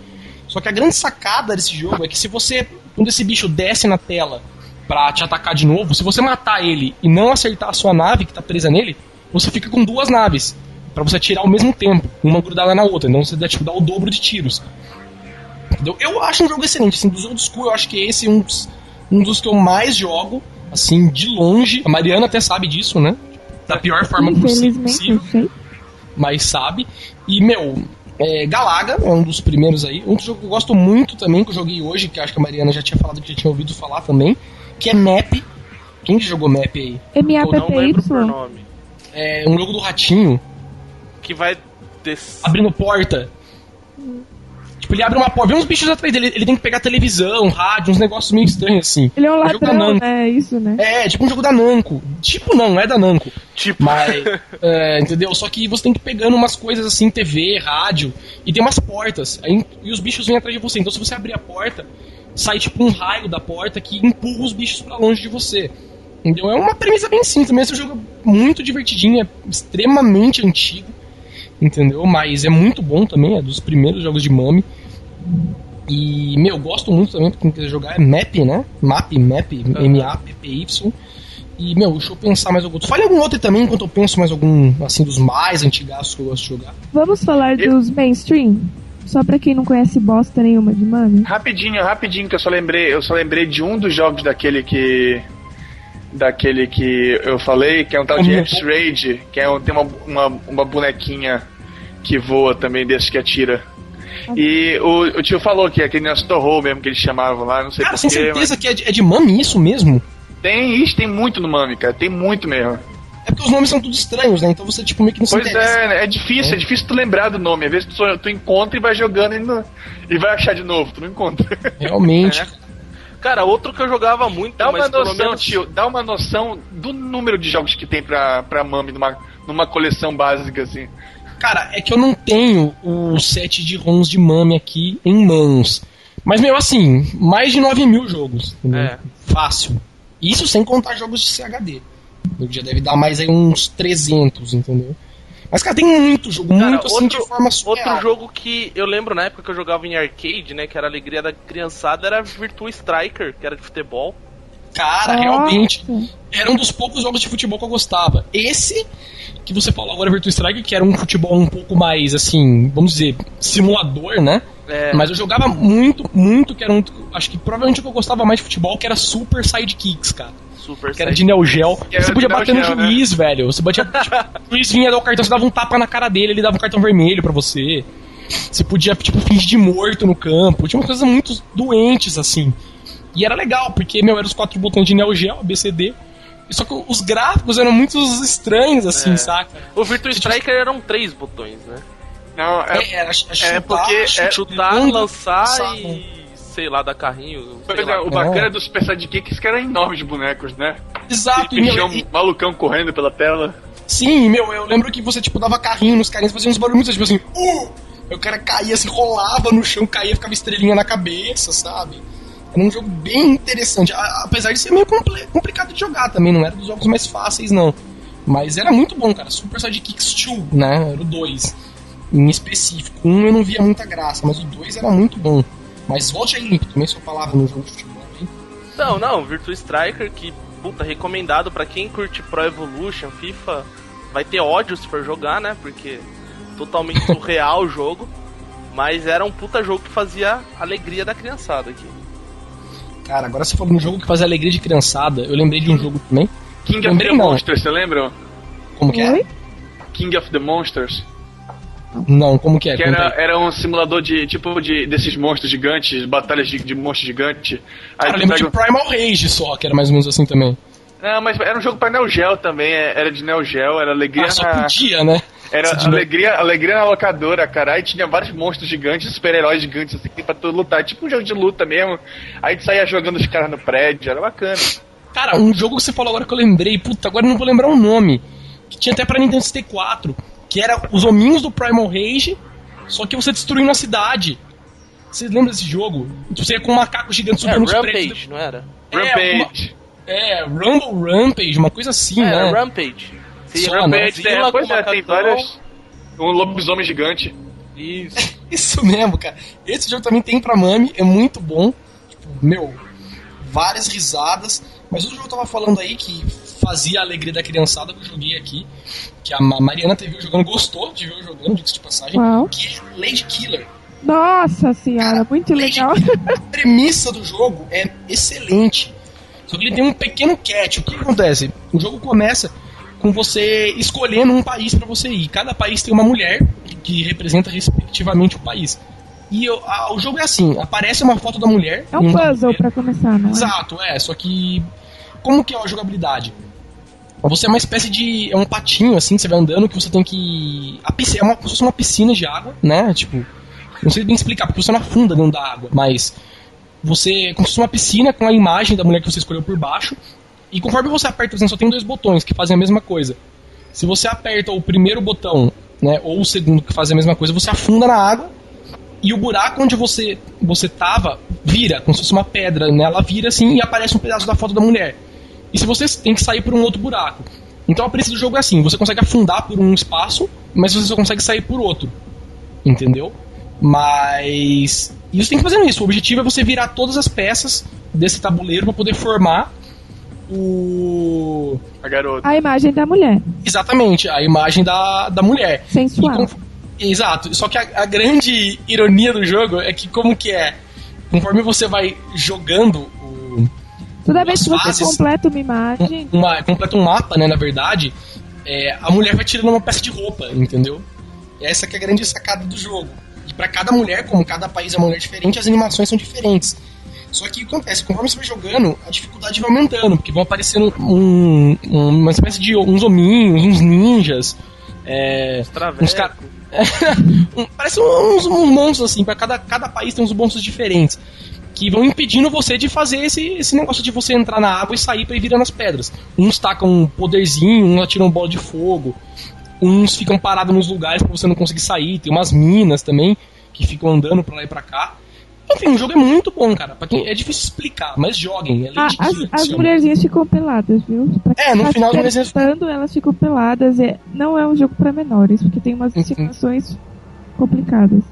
Só que a grande sacada desse jogo é que se você, quando esse bicho desce na tela pra te atacar de novo, se você matar ele e não acertar a sua nave que tá presa nele, você fica com duas naves Pra você atirar ao mesmo tempo, uma grudada na outra, então você dá, tipo, dá o dobro de tiros. Entendeu? Eu acho um jogo excelente, assim, dos old school, eu acho que esse é um dos, um dos que eu mais jogo, assim, de longe. A Mariana até sabe disso, né? Da pior forma possível, sei. mas sabe. E, meu, é, Galaga é um dos primeiros aí. Outro jogo que eu gosto muito também, que eu joguei hoje, que acho que a Mariana já tinha falado, que já tinha ouvido falar também, que é Map. Quem que jogou Map aí? Eu não lembro por MAPPY. nome. É um jogo do ratinho, Que vai des... abrindo porta. Tipo, ele abre uma porta, vê uns bichos atrás dele, ele tem que pegar televisão, rádio, uns negócios meio estranhos assim. Ele é um jogo da ladrão, né? Isso, né? É, tipo um jogo da Namco. Tipo não, é da Namco. Tipo, Mas, é, entendeu? Só que você tem que ir pegando umas coisas assim, TV, rádio, e tem umas portas, aí, e os bichos vêm atrás de você. Então se você abrir a porta, sai tipo um raio da porta que empurra os bichos pra longe de você. Entendeu? É uma premissa bem simples mesmo, esse jogo é muito divertidinho, é extremamente antigo, entendeu? Mas é muito bom também, é dos primeiros jogos de Mami. E, meu, gosto muito também, pra quem quiser jogar, é Map, né? Map, Map, M-A-P-P-Y. E, meu, deixa eu pensar mais algum. Fale algum outro também, enquanto eu penso mais algum, assim, dos mais antigaços que eu gosto de jogar. Vamos falar Eu- dos mainstream? Só pra quem não conhece bosta nenhuma de Mami. Rapidinho, rapidinho, que eu só lembrei, eu só lembrei de um dos jogos daquele que. daquele que eu falei, que é um tal de. X-Raid, que é um, tem uma, uma, uma bonequinha que voa também, desse que atira. E o, o tio falou que é aquele negócio Torro mesmo que eles chamavam lá, não sei Cara, sem porquê, certeza que é de, é de Mami isso mesmo? mas tem, isso tem muito no Mami, cara, tem muito mesmo. É porque os nomes são tudo estranhos, né? Então você, tipo, meio que não se Pois é, é difícil, é. difícil tu lembrar do nome. Às vezes tu, tu encontra e vai jogando e, não- e vai achar de novo, tu não encontra. Realmente. É. Cara, outro que eu jogava muito, Dá mas uma noção, menos... tio, dá uma noção do número de jogos que tem pra, pra Mami numa, numa coleção básica, assim. Cara, é que eu não tenho o set de ROMs de Mami aqui em mãos. Mas, meu, assim, mais de 9 mil jogos. entendeu? É. Fácil. Isso sem contar jogos de CHD. Já deve dar mais aí uns 300, entendeu? Mas, cara, tem muito jogo, Cara, muito assim outro, de forma outro surreal. jogo que eu lembro na época que eu jogava em arcade, né? Que era a alegria da criançada, era Virtua Striker, que era de futebol. Cara, Nossa. realmente, era um dos poucos jogos de futebol que eu gostava. Esse que você falou agora, Virtua Striker, que era um futebol um pouco mais, assim, vamos dizer, simulador, né? É, Mas eu jogava muito, muito, que era um. Acho que provavelmente o que eu gostava mais de futebol, que era Super Sidekicks, cara. Super Que era de Neo Geo. Você podia Neo bater no Geo, né? juiz, velho. Você batia. tipo, o juiz vinha dar o cartão, você dava um tapa na cara dele, ele dava um cartão vermelho pra você. Você podia, tipo, fingir de morto no campo. Tinha umas coisas muito doentes, assim. E era legal, porque, meu, eram os quatro botões de Neo Geo, ABCD. Só que os gráficos eram muito estranhos, assim, É. saca? O Virtua Striker eram três botões, né? Não, é, É, era ch- chutar, porque é Chutar, lançar lançar, e... Sei lá, dar carrinho. É, lá. o bacana dos Super Sidekicks é que eram enormes bonecos, né? Exato, E meu, e- malucão correndo pela tela. Sim, meu, eu lembro que você, tipo, dava carrinho nos carinhas, fazia uns barulhos, tipo assim, uh! Aí o cara caía, se rolava no chão, caía, ficava estrelinha na cabeça, sabe? Era um jogo bem interessante, apesar de ser meio comple- complicado de jogar também, não era dos jogos mais fáceis, não. Mas era muito bom, cara. Super Sidekicks 2, né? Era o 2, em específico. Um eu não via muita graça, mas o 2 era muito bom. Mas volte aí, Limpo, também sua palavra no jogo de futebol, hein? Não, não, Virtua Striker, que, puta, recomendado pra quem curte Pro Evolution, FIFA, vai ter ódio se for jogar, né? Porque totalmente surreal o jogo. Mas era um puta jogo que fazia alegria da criançada aqui. Cara, agora você falou no jogo que faz alegria de criançada, eu lembrei de um jogo também. King of the. Monsters, você lembra? Como que é? King of the Monsters. Não, como que é? Que era, era um simulador de tipo de desses monstros gigantes, batalhas de, de monstros gigantes. Aí Cara, eu lembro de Primal Rage só, que era mais ou menos assim também. Não, mas era um jogo pra Neo Geo também, é- era de Neo Geo, era alegria Ah, só na... podia, né? Era alegria, alegria na locadora, cara. Aí tinha vários monstros gigantes, super-heróis gigantes, assim, pra tu lutar. Tipo um jogo de luta mesmo. Aí tu saía jogando os caras no prédio, era bacana. Cara, um jogo que você falou agora que eu lembrei, puta, agora eu não vou lembrar o nome. Que tinha até pra Nintendo 64. Que era os hominhos do Primal Rage, só que você destruindo a cidade. Vocês lembram desse jogo? Você ia com um macaco gigante É, subindo os prédios. Rampage, não era? É, Rampage. É, Rumble Rampage, uma coisa assim, É, né? era Rampage. Pra né? Rampage, vila é, pois com é, tem várias. Um lobisomem gigante. Isso. Isso mesmo, cara. Esse jogo também tem pra Mami, é muito bom. Tipo, meu, várias risadas. Mas o jogo que eu tava falando aí que fazia a alegria da criançada que eu joguei aqui, que a Ma- Mariana teve jogando, gostou de ver eu jogando, diga-se de passagem, que é Lady Killer. Nossa senhora, muito legal. A premissa do jogo é excelente. Só que ele tem um pequeno catch. O que acontece? O jogo começa com você escolhendo um país pra você ir. Cada país tem uma mulher que representa respectivamente o país. E eu- a- o jogo é assim: aparece uma foto da mulher. É um puzzle pra começar, não é? Exato, é. Só que. Como que é a jogabilidade? Você é uma espécie de. É um patinho, assim, que você vai andando, que você tem que. A piscina, é uma, como se fosse uma piscina de água, né? Tipo. Não sei bem explicar, porque você não afunda dentro da água, mas. Você. Como se fosse uma piscina com a imagem da mulher que você escolheu por baixo. E conforme você aperta, exemplo, só tem dois botões que fazem a mesma coisa. Se você aperta o primeiro botão, né, ou o segundo que faz a mesma coisa, você afunda na água e o buraco onde você você tava vira, como se fosse uma pedra, né? Ela vira assim e aparece um pedaço da foto da mulher. E se você tem que sair por um outro buraco. Então a premissa do jogo é assim, você consegue afundar por um espaço, mas você só consegue sair por outro. Entendeu? Mas e você tem que fazer isso. O objetivo é você virar todas as peças desse tabuleiro para poder formar o A garota. A imagem da mulher, exatamente a imagem da, da mulher. Sensual. conf- Exato. Só que a, a grande ironia do jogo é que como que é, conforme você vai jogando o- Toda vez que você fases. completa uma imagem, uma, completa um mapa, né, na verdade, é, a mulher vai tirando uma peça de roupa, entendeu? Essa que é a grande sacada do jogo. E pra cada mulher, como cada país é uma mulher diferente, as animações são diferentes. Só que o que acontece? Conforme você vai jogando, a dificuldade vai aumentando, porque vão aparecendo um- um- uma espécie de uns hominhos, uns ninjas, é, uns ca- um- Parece uns, uns monstros, assim, pra cada, cada país tem uns monstros diferentes. Que vão impedindo você de fazer esse, esse negócio de você entrar na água e sair pra ir virando as pedras. Uns tacam um poderzinho, uns atiram bola de fogo, uns ficam parados nos lugares pra você não conseguir sair. Tem umas minas também que ficam andando pra lá e pra cá. Enfim, o jogo é muito bom, cara. Pra quem, é difícil explicar, mas joguem. É a- Lady as, as mulherzinhas ficam peladas, viu? Pra É, no quem final as tá mulherzinhas- elas ficam peladas. É, não é um jogo pra menores, porque tem Uhum. umas situações complicadas.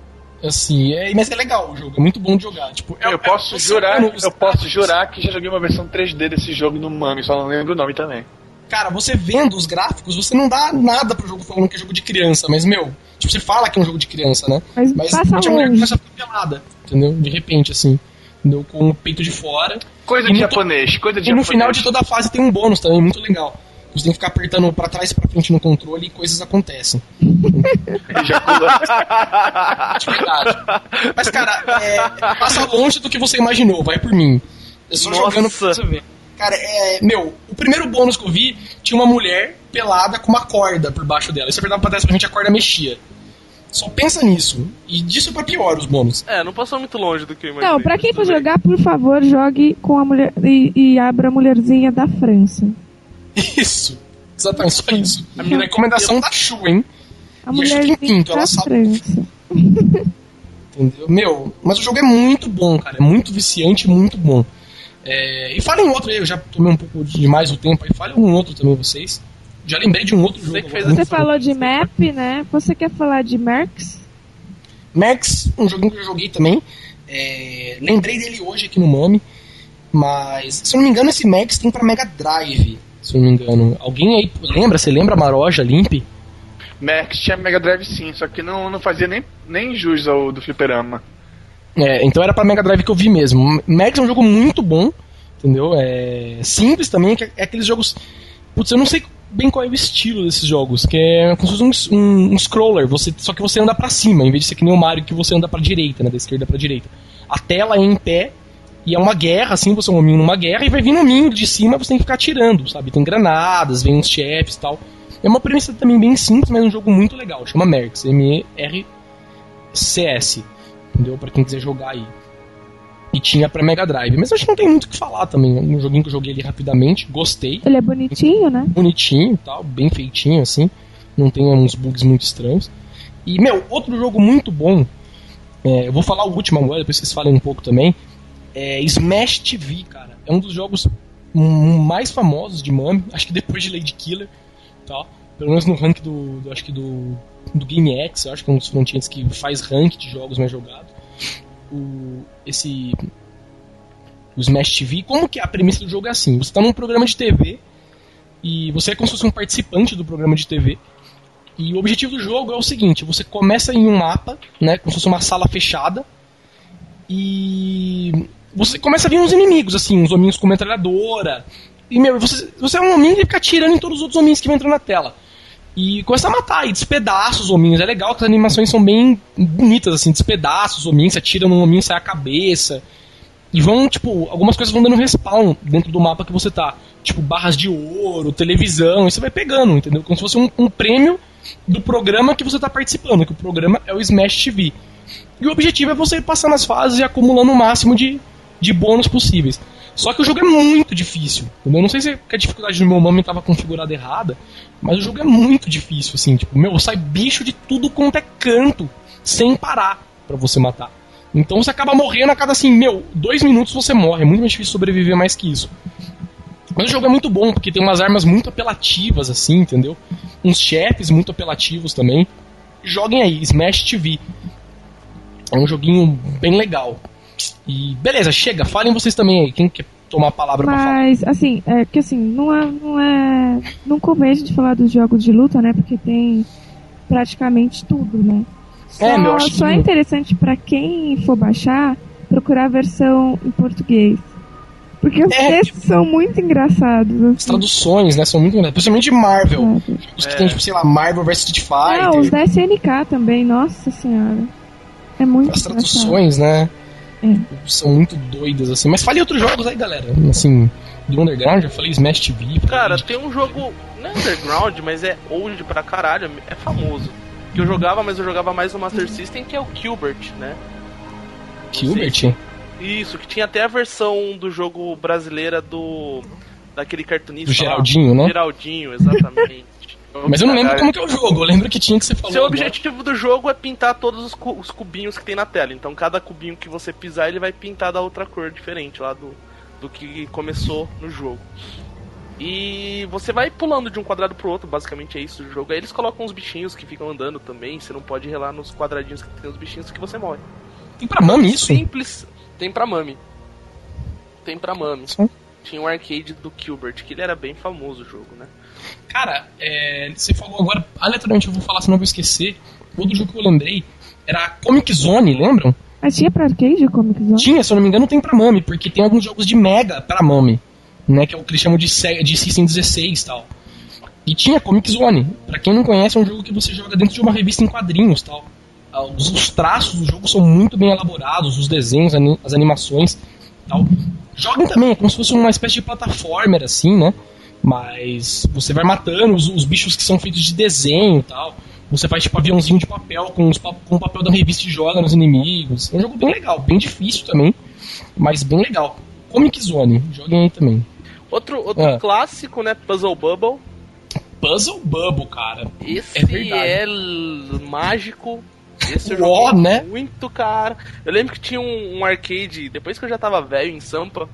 Assim, é, mas é legal o jogo, é muito bom de jogar. Tipo, é- Eu é- posso você jurar, eu posso jurar que já joguei uma versão 3D desse jogo no Mami, só não lembro o nome também. Cara, você vendo os gráficos, você não dá nada pro jogo falando que é jogo de criança, mas, meu, tipo, você fala que é um jogo de criança, né? Mas, Mas passa a mulher longe. começa a ficar pelada, entendeu? De repente, assim. Entendeu? Com o peito de fora. Coisa E de no to- japonês, coisa de E no japonês. final de toda a fase tem um bônus também, muito legal. Você tem que ficar apertando pra trás e pra frente no controle e coisas acontecem. Verdade. Mas, cara, é, passa longe do que você imaginou, vai por mim. É só Nossa. jogando pra você ver. Cara, é. Meu, o primeiro bônus que eu vi tinha uma mulher pelada com uma corda por baixo dela. E você apertava pra trás pra gente, a corda mexia. Só pensa nisso. E disso pra pior os bônus. É, não passou muito longe do que eu imaginei. Não, pra quem for jogar, por favor, jogue com a mulher e, e abra a mulherzinha da França. Isso. Exatamente, só isso. A minha recomendação da Shu, hein? A E Chu tem mulherzinha ela da sabe. França. Entendeu? Meu, mas o jogo é muito bom, cara. É muito viciante, muito bom. É, e fale um outro aí, eu já tomei um pouco demais o tempo aí. Fale um outro também, vocês. Já lembrei de um outro Você jogo. que fez agora, Você muito falou de map, né? Você quer falar de Mercs? Max, um joguinho que eu joguei também. É, lembrei dele hoje aqui no Mami. Mas, se eu não me engano, esse Max tem pra Mega Drive. Se eu não me engano. Alguém aí lembra? Você lembra a Maroja Limp? Max tinha Mega Drive sim, só que não, não fazia nem, nem jus ao do fliperama. É, então era pra Mega Drive que eu vi mesmo. Max é um jogo muito bom, entendeu? É simples também, é é aqueles jogos. Putz, eu não sei bem qual é o estilo desses jogos, que é como se fosse um, um- um scroller, você, só que você anda pra cima, em vez de ser que nem o Mario que você anda pra direita, né? Da esquerda pra direita. A tela é em pé e é uma guerra, assim, você é um hominho numa guerra e vai vindo um hominho de cima você tem que ficar atirando, sabe? Tem granadas, vem uns chefes e tal. É uma premissa também bem simples, mas é um jogo muito legal. Chama Mercs, M-E-R-C-S entendeu? Pra quem quiser jogar aí. E tinha pra Mega Drive. Mas acho que não tem muito o que falar também. É Um joguinho que eu joguei ali rapidamente, gostei. Ele é bonitinho, né? Bonitinho e tal, bem feitinho assim. Não tem uns bugs muito estranhos. E, meu, outro jogo muito bom. é, eu vou falar o último agora, depois vocês falem um pouco também. É Smash TV, cara. É um dos jogos mais famosos de Mami. Acho que depois de Lady Killer. Tá? Pelo menos no rank do, do- acho que do, do Game X, eu acho que é um dos frontends que faz rank de jogos mais jogados. O, esse o Smash TV, como que é a premissa do jogo é assim? Você tá num programa de TV e você é como se fosse um participante do programa de TV. E o objetivo do jogo é o seguinte: você começa em um mapa, né, como se fosse uma sala fechada, e você começa a vir uns inimigos, assim, uns hominhos com metralhadora. E, meu, você, você é um hominho e fica atirando em todos os outros hominhos que vão entrando na tela. E começa a matar e despedaça os hominhos. É legal que as animações são bem bonitas, assim, despedaça os hominhos, você atira num hominho, sai a cabeça. E vão, tipo, algumas coisas vão dando respawn dentro do mapa que você tá. Tipo, barras de ouro, televisão, e você vai pegando, entendeu? Como se fosse um, um prêmio do programa que você tá participando, que o programa é o Smash TV. E o objetivo é você ir passando as fases e acumulando o máximo de, de bônus possíveis. Só que o jogo é muito difícil. Entendeu? Eu não sei se é a dificuldade do meu nome estava configurada errada, mas o jogo é muito difícil, assim. Tipo, meu, sai bicho de tudo quanto é canto, sem parar pra você matar. Então você acaba morrendo a cada, assim, meu, dois minutos você morre. É muito mais difícil sobreviver mais que isso. Mas o jogo é muito bom, porque tem umas armas muito apelativas, assim, entendeu? Uns chefes muito apelativos também. Joguem aí, Smash TV. É um joguinho bem legal. E beleza, chega, falem vocês também aí. Quem quer tomar a palavra pra falar? Mas, assim, é que assim, não é, não é. Não convém de falar dos jogos de luta, né? Porque tem praticamente tudo, né? Só, É, meu, só é interessante pra quem for baixar procurar a versão em português. Porque os É, textos são muito engraçados. As Assim. traduções, né, são muito grandes. Principalmente de Marvel. sabe? Os que É. tem, tipo, sei lá, Marvel vs Street Ah, Fighter. os da SNK também, nossa senhora. É muito As traduções, né? São muito doidas, assim. Mas fale outros jogos aí, galera. Assim, do Underground, eu falei Smash TV. falei Cara, tem um jogo, não é underground, mas é old pra caralho, é famoso. Que eu jogava, mas eu jogava mais no Master System, que é o Gilbert, né? Gilbert. Isso, que tinha até a versão do jogo brasileira do. daquele cartunista. Do lá. Geraldinho, né? Geraldinho, exatamente. Mas eu não lembro como que é o jogo. Eu lembro que tinha que você falou. Seu agora. objetivo do jogo é pintar todos os, cu- os cubinhos que tem na tela. Então cada cubinho que você pisar, ele vai pintar da outra cor diferente lá do, do que começou no jogo. E você vai pulando de um quadrado pro outro, basicamente é isso o jogo. Aí eles colocam uns bichinhos que ficam andando também. Você não pode relar nos quadradinhos que tem os bichinhos que você morre. Tem pra Mami isso? Simples. Tem pra Mami. Tem pra Mami. Só. Tinha um arcade do Gilbert, que ele era bem famoso o jogo, né? Cara, é, você falou agora, aleatoriamente eu vou falar, senão eu vou esquecer. Outro jogo que eu lembrei era a Comic Zone, lembram? Mas tinha pra arcade Comic Zone? Tinha, se eu não me engano, tem pra Mami, porque tem alguns jogos de Mega pra Mami, né? Que é o que eles chamam de, de System 16 e tal. E tinha Comic Zone. Pra quem não conhece, é um jogo que você joga dentro de uma revista em quadrinhos tal. Ah, Os, os traços do jogo são muito bem elaborados, os desenhos, as animações tal. Joguem também, é como se fosse uma espécie de plataformer, assim, né? Mas você vai matando os, os bichos que são feitos de desenho e tal. Você faz tipo aviãozinho de papel com, os com o papel da revista e joga nos inimigos. É um jogo bem legal, bem difícil também, mas bem legal. Comic Zone, joguem aí também. Outro, outro Ah. clássico, né? Puzzle Bubble. Puzzle Bubble, cara. Esse É é, mágico. Esse eu Uó, né? muito, cara. Eu lembro que tinha um, um arcade, depois que eu já tava velho em Sampa,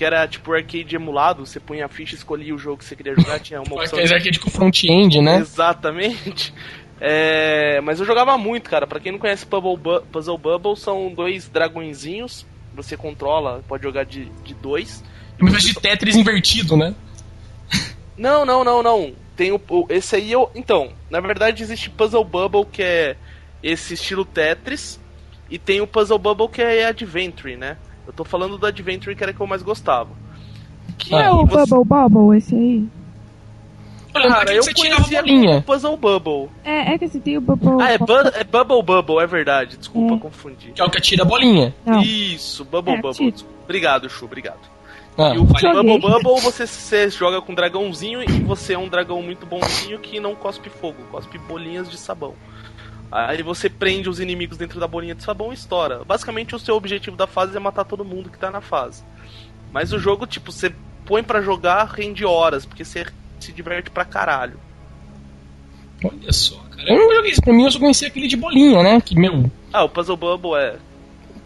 que era tipo arcade emulado, você punha a ficha, escolhia o jogo que você queria jogar, tinha uma opção. Aquele arcade com front-end, né? Exatamente. É, mas eu jogava muito, cara. Pra quem não conhece Puzzle, Bu- Puzzle Bubble, são dois dragõezinhos. Você controla, pode jogar de, de dois. Uma espécie de Tetris invertido, né? Não, não, não, não. Tem o, o- esse aí eu. Então, na verdade existe Puzzle Bubble que é esse estilo Tetris e tem o Puzzle Bubble que é Adventure, né? Eu tô falando do Adventure que era que eu mais gostava. Que Ah, É o você- Bubble Bubble, esse aí. Cara, eu conhecia bolinha. como Puzzle Bubble. É, é que assim, tem o Bubble Ah, é, Bubble. bu é Bubble Bubble, é verdade. Desculpa, É. confundi. Que é o que atira a bolinha. Não. Isso, Bubble É, Bubble. Obrigado, Chu, obrigado. Ah, E o. Bubble Bubble você, você joga com um dragãozinho e você é um dragão muito bonzinho que não cospe fogo, cospe bolinhas de sabão. Aí você prende os inimigos dentro da bolinha de sabão e estoura. Basicamente o seu objetivo da fase é matar todo mundo que tá na fase. Mas o jogo, tipo, você põe pra jogar, rende horas, porque você se diverte pra caralho. Olha só, cara. Eu não joguei isso. Pra mim, eu só conhecia aquele de bolinha, né? Que, meu, Ah, o Puzzle Bubble é.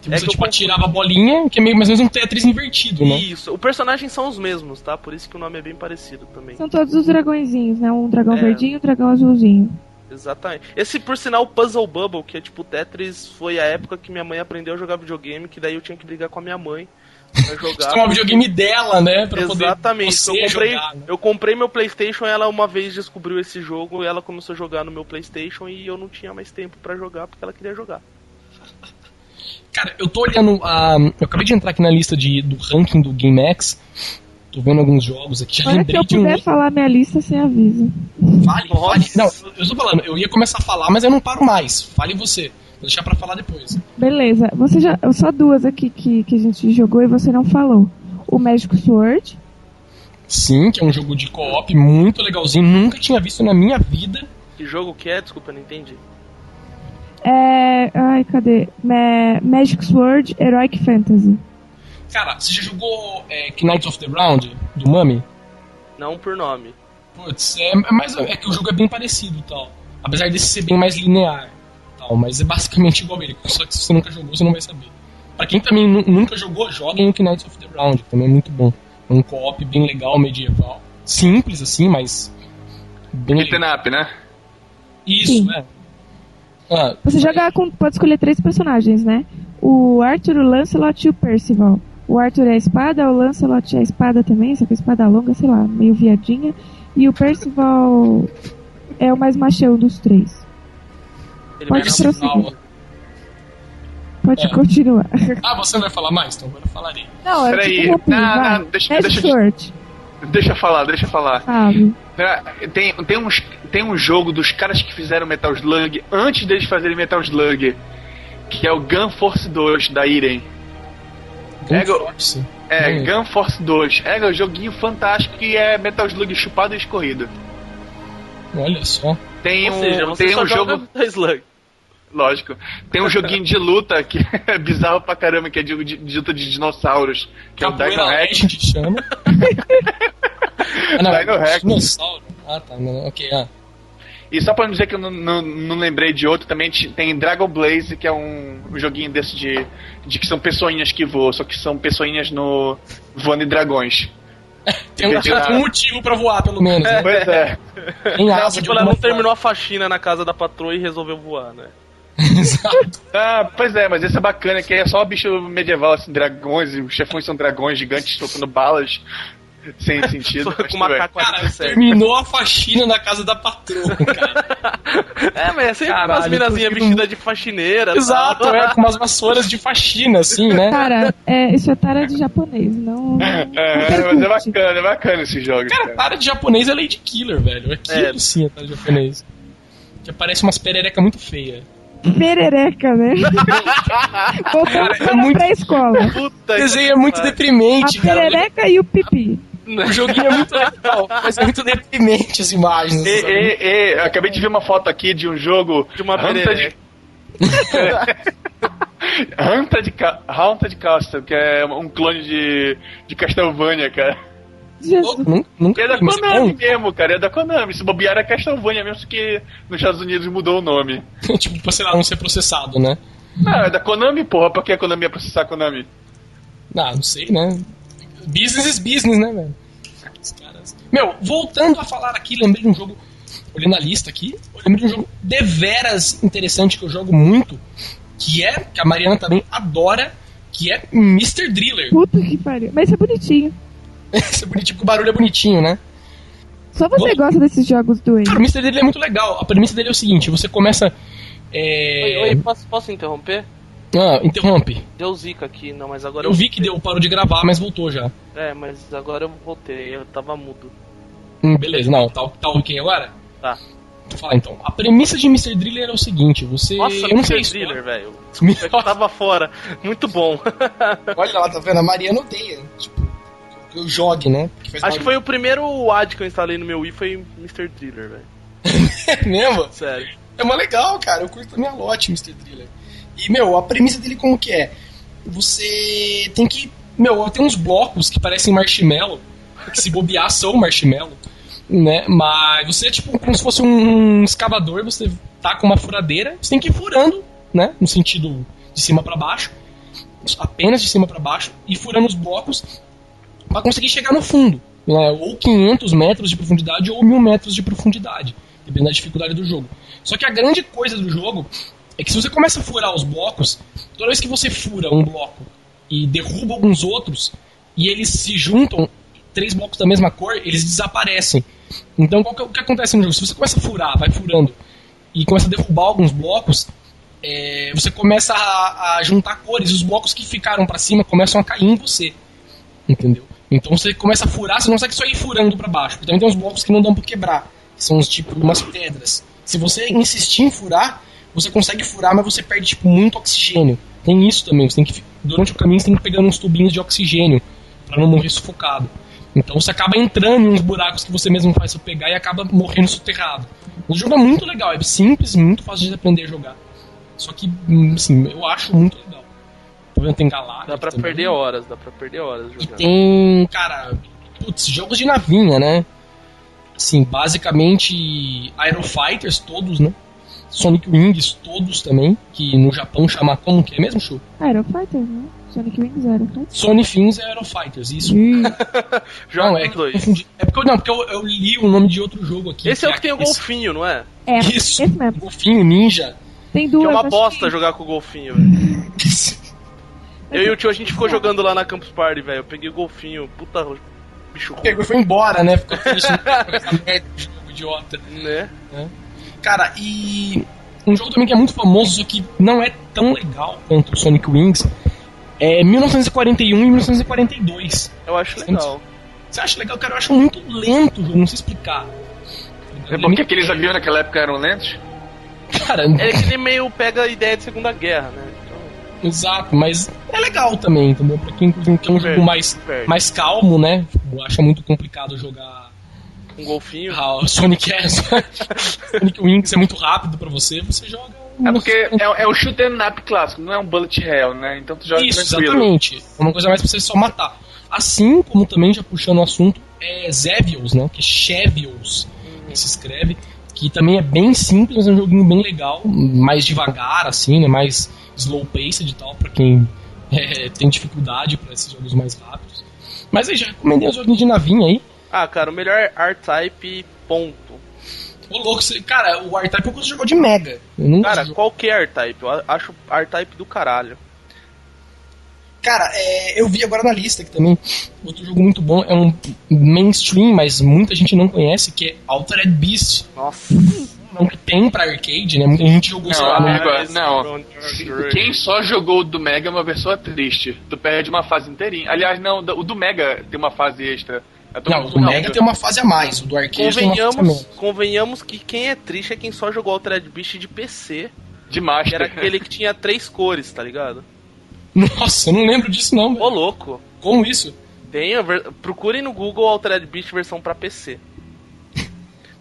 que É você que eu tipo, confundi. atirava a bolinha, que é meio mais ou menos um Tetris invertido, né? Isso. Os personagens são os mesmos, tá? Por isso que o nome é bem parecido também. São todos os dragõezinhos, né? Um dragão É. verdinho e um dragão azulzinho. Exatamente. Esse, por sinal, Puzzle Bubble, que é tipo Tetris, foi a época que minha mãe aprendeu a jogar videogame, que daí eu tinha que brigar com a minha mãe pra Você jogar. o videogame dela, né? Pra Exatamente. poder eu, você comprei, jogar, né? eu comprei meu Playstation, ela uma vez descobriu esse jogo e ela começou a jogar no meu Playstation e eu não tinha mais tempo pra jogar porque ela queria jogar. Cara, eu tô olhando a... Eu acabei de entrar aqui na lista de, do ranking do GameX. Tô vendo alguns jogos aqui. Já Olha lembrei eu de um... puder falar minha lista sem aviso. Fale, fale. Não, eu tô falando. Eu ia começar a falar, mas eu não paro mais. Fale você. Vou deixar pra falar depois. Beleza, você já. Só duas aqui que, que a gente jogou e você não falou. O Magic Sword. Sim, que é um jogo de co-op muito legalzinho. Nunca tinha visto na minha vida. Que jogo que é? Desculpa, eu não entendi. É. Ai, cadê? Ma- Magic Sword Heroic Fantasy. Cara, você já jogou é, Knights of the Round, do Mami? Não por nome. Putz, é, é, mais, é que o jogo é bem parecido e tal. Apesar desse ser bem mais linear. Tal, mas é basicamente igual ele. Só que se você nunca jogou, você não vai saber. Pra quem também nu- nunca jogou, joguem o Knights of the Round, também é muito bom. É um co-op bem legal, medieval. Simples assim, mas. Bem. Beaten up, né? Isso, Sim. é. Ah, Você joga com. Pode escolher três personagens, né? O Arthur, o Lancelot e o Percival. O Arthur é a espada, o Lancelot é a espada também, só que a espada longa, sei lá, meio viadinha. E o Percival é o mais machão dos três. Ele Pode prosseguir. Pode É. continuar. Ah, você não vai falar mais? Então agora eu falarei. Não, eu Peraí. Não, não, deixa- Red deixa eu- Sword, Deixa eu falar, deixa eu falar. sabe? Tem, tem, uns, tem um jogo dos caras que fizeram Metal Slug antes deles fazerem Metal Slug, que é o Gun Force 2 da Irem. Pega o- Force. É, Hum. Gun Force 2. É um joguinho fantástico que é Metal Slug chupado e escorrido. Olha só. Tem Ou um, seja, você tem só um joga jogo, Slug. lógico, tem um joguinho de luta que é bizarro pra caramba, que é jogo de, de luta de dinossauros, que é o Capoeira Dino Rex. Legend chama. ah, Dino Rex. Dinossauro. Ah, tá. Não, ok, ah. E só pra não dizer que eu não, não, não lembrei de outro, também tem Dragon Blaze, que é um, um joguinho desse de, de que são pessoinhas que voam, só que são pessoinhas no voando em dragões. Tem um, um motivo pra voar, pelo menos. Né? Pois é. Tem Não, tipo, ela não terminou a faxina na casa da patroa e resolveu voar, né? Exato. Ah, pois é, mas esse é bacana, que é só bicho medieval, assim, dragões, e os chefões são dragões gigantes soltando balas sem sentido. Com uma bem. Cara, K-47. terminou a faxina na casa da patroa, cara. É, mas é sempre Caralho, umas minazinhas vestidas de faxineira. Exato, tal. é, com umas vassouras de faxina, assim, né? Cara, é, isso é tara de japonês, não. É, não mas é bacana, é bacana esses jogos. Cara, Cara. para de japonês é Lady Killer, velho. Aquilo É. sim é para de japonês. Que aparece umas perereca muito feia. Perereca, né? Voltamos Cara, é para muito- pré-escola. Puta O desenho é muito deprimente, A cara. perereca e o pipi. O joguinho é muito legal, mas é muito deprimente as imagens. E, e, e, acabei de ver uma foto aqui de um jogo. De uma perereca. Haunted, Ca- Haunted Castle, que é um clone de, de Castlevania, cara. Jesus. Nunca, nunca É da vi, mas Konami bom. mesmo, cara. É da Konami. Se bobear é Castlevania mesmo, que nos Estados Unidos mudou o nome. tipo, pra, sei lá, não ser processado, né? Não, é da Konami, porra. Pra que a Konami ia processar a Konami? Ah, não sei, né? Business is business, né, velho? Os caras... Meu, voltando a falar aqui, lembrei de um jogo. Olhando a lista aqui, lembrei de um jogo deveras interessante que eu jogo muito, que é, que a Mariana também adora, que é Mr. Driller. Puta que pariu. Mas isso é bonitinho. Esse é bonitinho, porque o barulho é bonitinho, né? Só você Bom. gosta desses jogos do Cara, o Mr. Driller é muito legal. A premissa dele é o seguinte: você começa. É... Oi, oi, posso, posso interromper? Ah, interrompe. Deu zica aqui, não, mas agora Eu vi que deu, parou de gravar, mas voltou já. É, mas agora eu voltei, eu tava mudo. Hum, beleza, não, tá, tá ok agora? Tá. Vou falar então. A premissa de Mr. Driller é o seguinte: você. Nossa, eu não sei Mr. isso. Thriller, velho. Me- Eu tava fora. Muito bom. Olha lá, tá vendo? A Mariana odeia. Tipo, que eu jogue, né? Acho que foi o primeiro ad que eu instalei no meu Wii foi Mr. Thriller, velho. foi mesmo. Sério. É uma legal, cara. Eu curto a minha lote, Mr. Driller. E, meu, a premissa dele como que é? Você tem que. Meu, tem uns blocos que parecem marshmallow. Que se bobear são marshmallow. Né? Mas você é tipo como se fosse um escavador, você tá com uma furadeira, você tem que ir furando, né? No sentido de cima para baixo. Apenas de cima para baixo. E furando os blocos para conseguir chegar no fundo. Né? Ou 500 metros de profundidade ou 1000 metros de profundidade. Dependendo da dificuldade do jogo. Só que a grande coisa do jogo é que se você começa a furar os blocos, toda vez que você fura um bloco e derruba alguns outros, e eles se juntam, três blocos da mesma cor, eles desaparecem. Então que é o que acontece no jogo? Se você começa a furar, vai furando, e começa a derrubar alguns blocos, é, você começa a, a juntar cores, e os blocos que ficaram pra cima começam a cair em você. Entendeu? Então você começa a furar, você não consegue só ir furando pra baixo. Também tem uns blocos que não dão pra quebrar. Que são uns tipo umas pedras. Se você insistir em furar, você consegue furar, mas você perde tipo, muito oxigênio. Tem isso também. Você tem que, durante o caminho você tem que pegando uns tubinhos de oxigênio pra não morrer sufocado. Então você acaba entrando em uns buracos que você mesmo faz você pegar e acaba morrendo soterrado. O jogo é muito legal, é simples, muito fácil de aprender a jogar. Só que, hum, assim, eu acho muito legal. Tá vendo? Tem Galáctica Dá pra também. perder horas, dá pra perder horas E jogando. tem, cara, putz, jogos de navinha, né? Assim, basicamente Aerofighters todos, né? Sonic Wings todos também, que no Japão chama como que é mesmo, Chu? Aerofighter, né? Sonic Wings Aerofighter. Sonic Wings é Aerofighters, isso. Joga não, é que dois. confundi. É porque eu, não, porque eu, eu li o nome de outro jogo aqui. Esse é o que tem o esse- golfinho, não é? É, Isso, esse mesmo. golfinho, ninja. Tem Que duas. é uma bosta que- jogar com o golfinho, velho. Eu e o tio, a gente ficou jogando lá na Campus Party, velho. Eu peguei o golfinho, puta bicho Pegou e foi embora, né? Ficou triste essa merda de jogo idiota. né? Cara, e um jogo também que é muito famoso, só que não é tão legal quanto o Sonic Wings, é 1941 e 1942. Eu acho legal. Você acha legal? Cara, eu acho muito lento o jogo, não sei explicar. É porque aqueles aviões naquela época eram lentos? Cara, É que ele meio pega a ideia de Segunda Guerra, né? Então, exato, mas é legal também, entendeu? Pra quem quer um jogo mais, mais calmo, né? Tipo, acha muito complicado jogar um golfinho. ah, o Sonic é, Sonic Wings é muito rápido pra você, você joga. É porque é, é o shoot 'em up clássico, não é um bullet hell, né? Então tu joga Isso, tranquilo. exatamente. É uma coisa mais pra você só matar. Assim como também, já puxando o assunto, é Zevios, né? Que é Chevios, que se escreve. Que também é bem simples, mas é um joguinho bem legal. Mais devagar, assim, né? Mais slow paced e tal, pra quem é, tem dificuldade pra esses jogos mais rápidos. Mas aí já recomendei os joguinhos de navinha aí. Ah, cara, o melhor R-Type, ponto. Ô louco, você- cara, o R-Type é coisa que jogou de Mega. Eu Cara, qualquer R-Type. Eu acho R-Type do caralho. Cara, é, eu vi agora na lista aqui também. Outro jogo muito bom é um mainstream, mas muita gente não conhece, que é Altered Beast. Nossa. Não que tem pra arcade, né? Muita gente jogou, Não, sei lá, no- amigo, não. Quem só jogou o do Mega é uma pessoa triste. Tu perde uma fase inteirinha. Aliás, não, o do Mega tem uma fase extra. Tô Não, o do confundindo. Mega tem uma fase a mais, o do arcade tem uma fase a Convenhamos, convenhamos que quem é triste é quem só jogou Altered Beast de PC, de que Master. era aquele que tinha três cores, tá ligado? Nossa, eu não lembro disso não, Ô louco. Como isso? Tem Procurem no Google Altered Beast versão pra PC.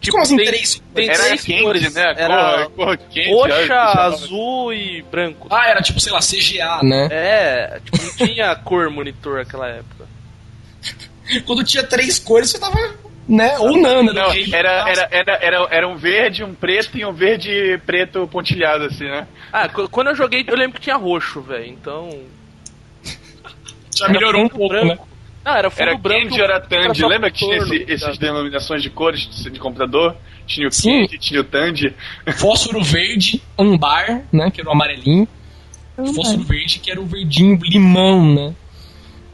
Como assim, tem, três? tem Era três quente, cores. né? Era Cor, quente. roxa, azul e branco. Ah, era tipo, sei lá, CGA, né? É, tipo, não tinha cor monitor naquela época. Quando tinha três cores, você tava, né? Ou não, né? Não, era, era, era, era, era um verde, um preto e um verde preto pontilhado, assim, né? Ah, qu- quando eu joguei, eu lembro que tinha roxo, velho. Então. Já melhorou um pouco, né? branco. Não, era fundo Era branco. Candy, era Tandy. Lembra que tinha esse- tá essas denominações de cores de, de computador? Tinha o. Candy, tinha o Tandy. Fósforo verde, ambar, né? Que era o amarelinho. Fósforo verde, que era o verdinho limão, né?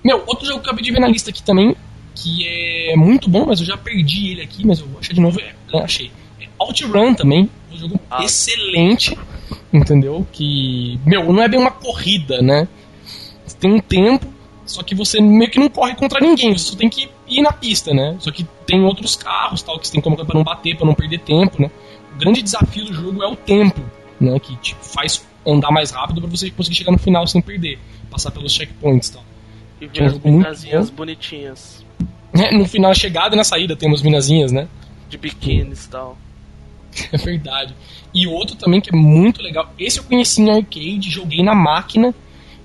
Meu, outro jogo que eu acabei de ver na lista aqui também, que é muito bom, mas eu já perdi ele aqui, mas eu vou achar de novo. É, né, achei. É OutRun também, um jogo Ah. excelente, entendeu? Que, meu, não é bem uma corrida, né? Você tem um tempo, só que você meio que não corre contra ninguém, você só tem que ir na pista, né? Só que tem outros carros, tal, que você tem colocar pra não bater, pra não perder tempo, né? O grande desafio do jogo é o tempo, né? Que tipo, faz andar mais rápido pra você conseguir chegar no final sem perder, passar pelos checkpoints e tal. E é um as minazinhas bonitinhas. Né, No final, na chegada e na saída tem umas minazinhas, né? De biquínis e tal. É verdade. E outro também que é muito legal. Esse eu conheci em arcade, joguei na máquina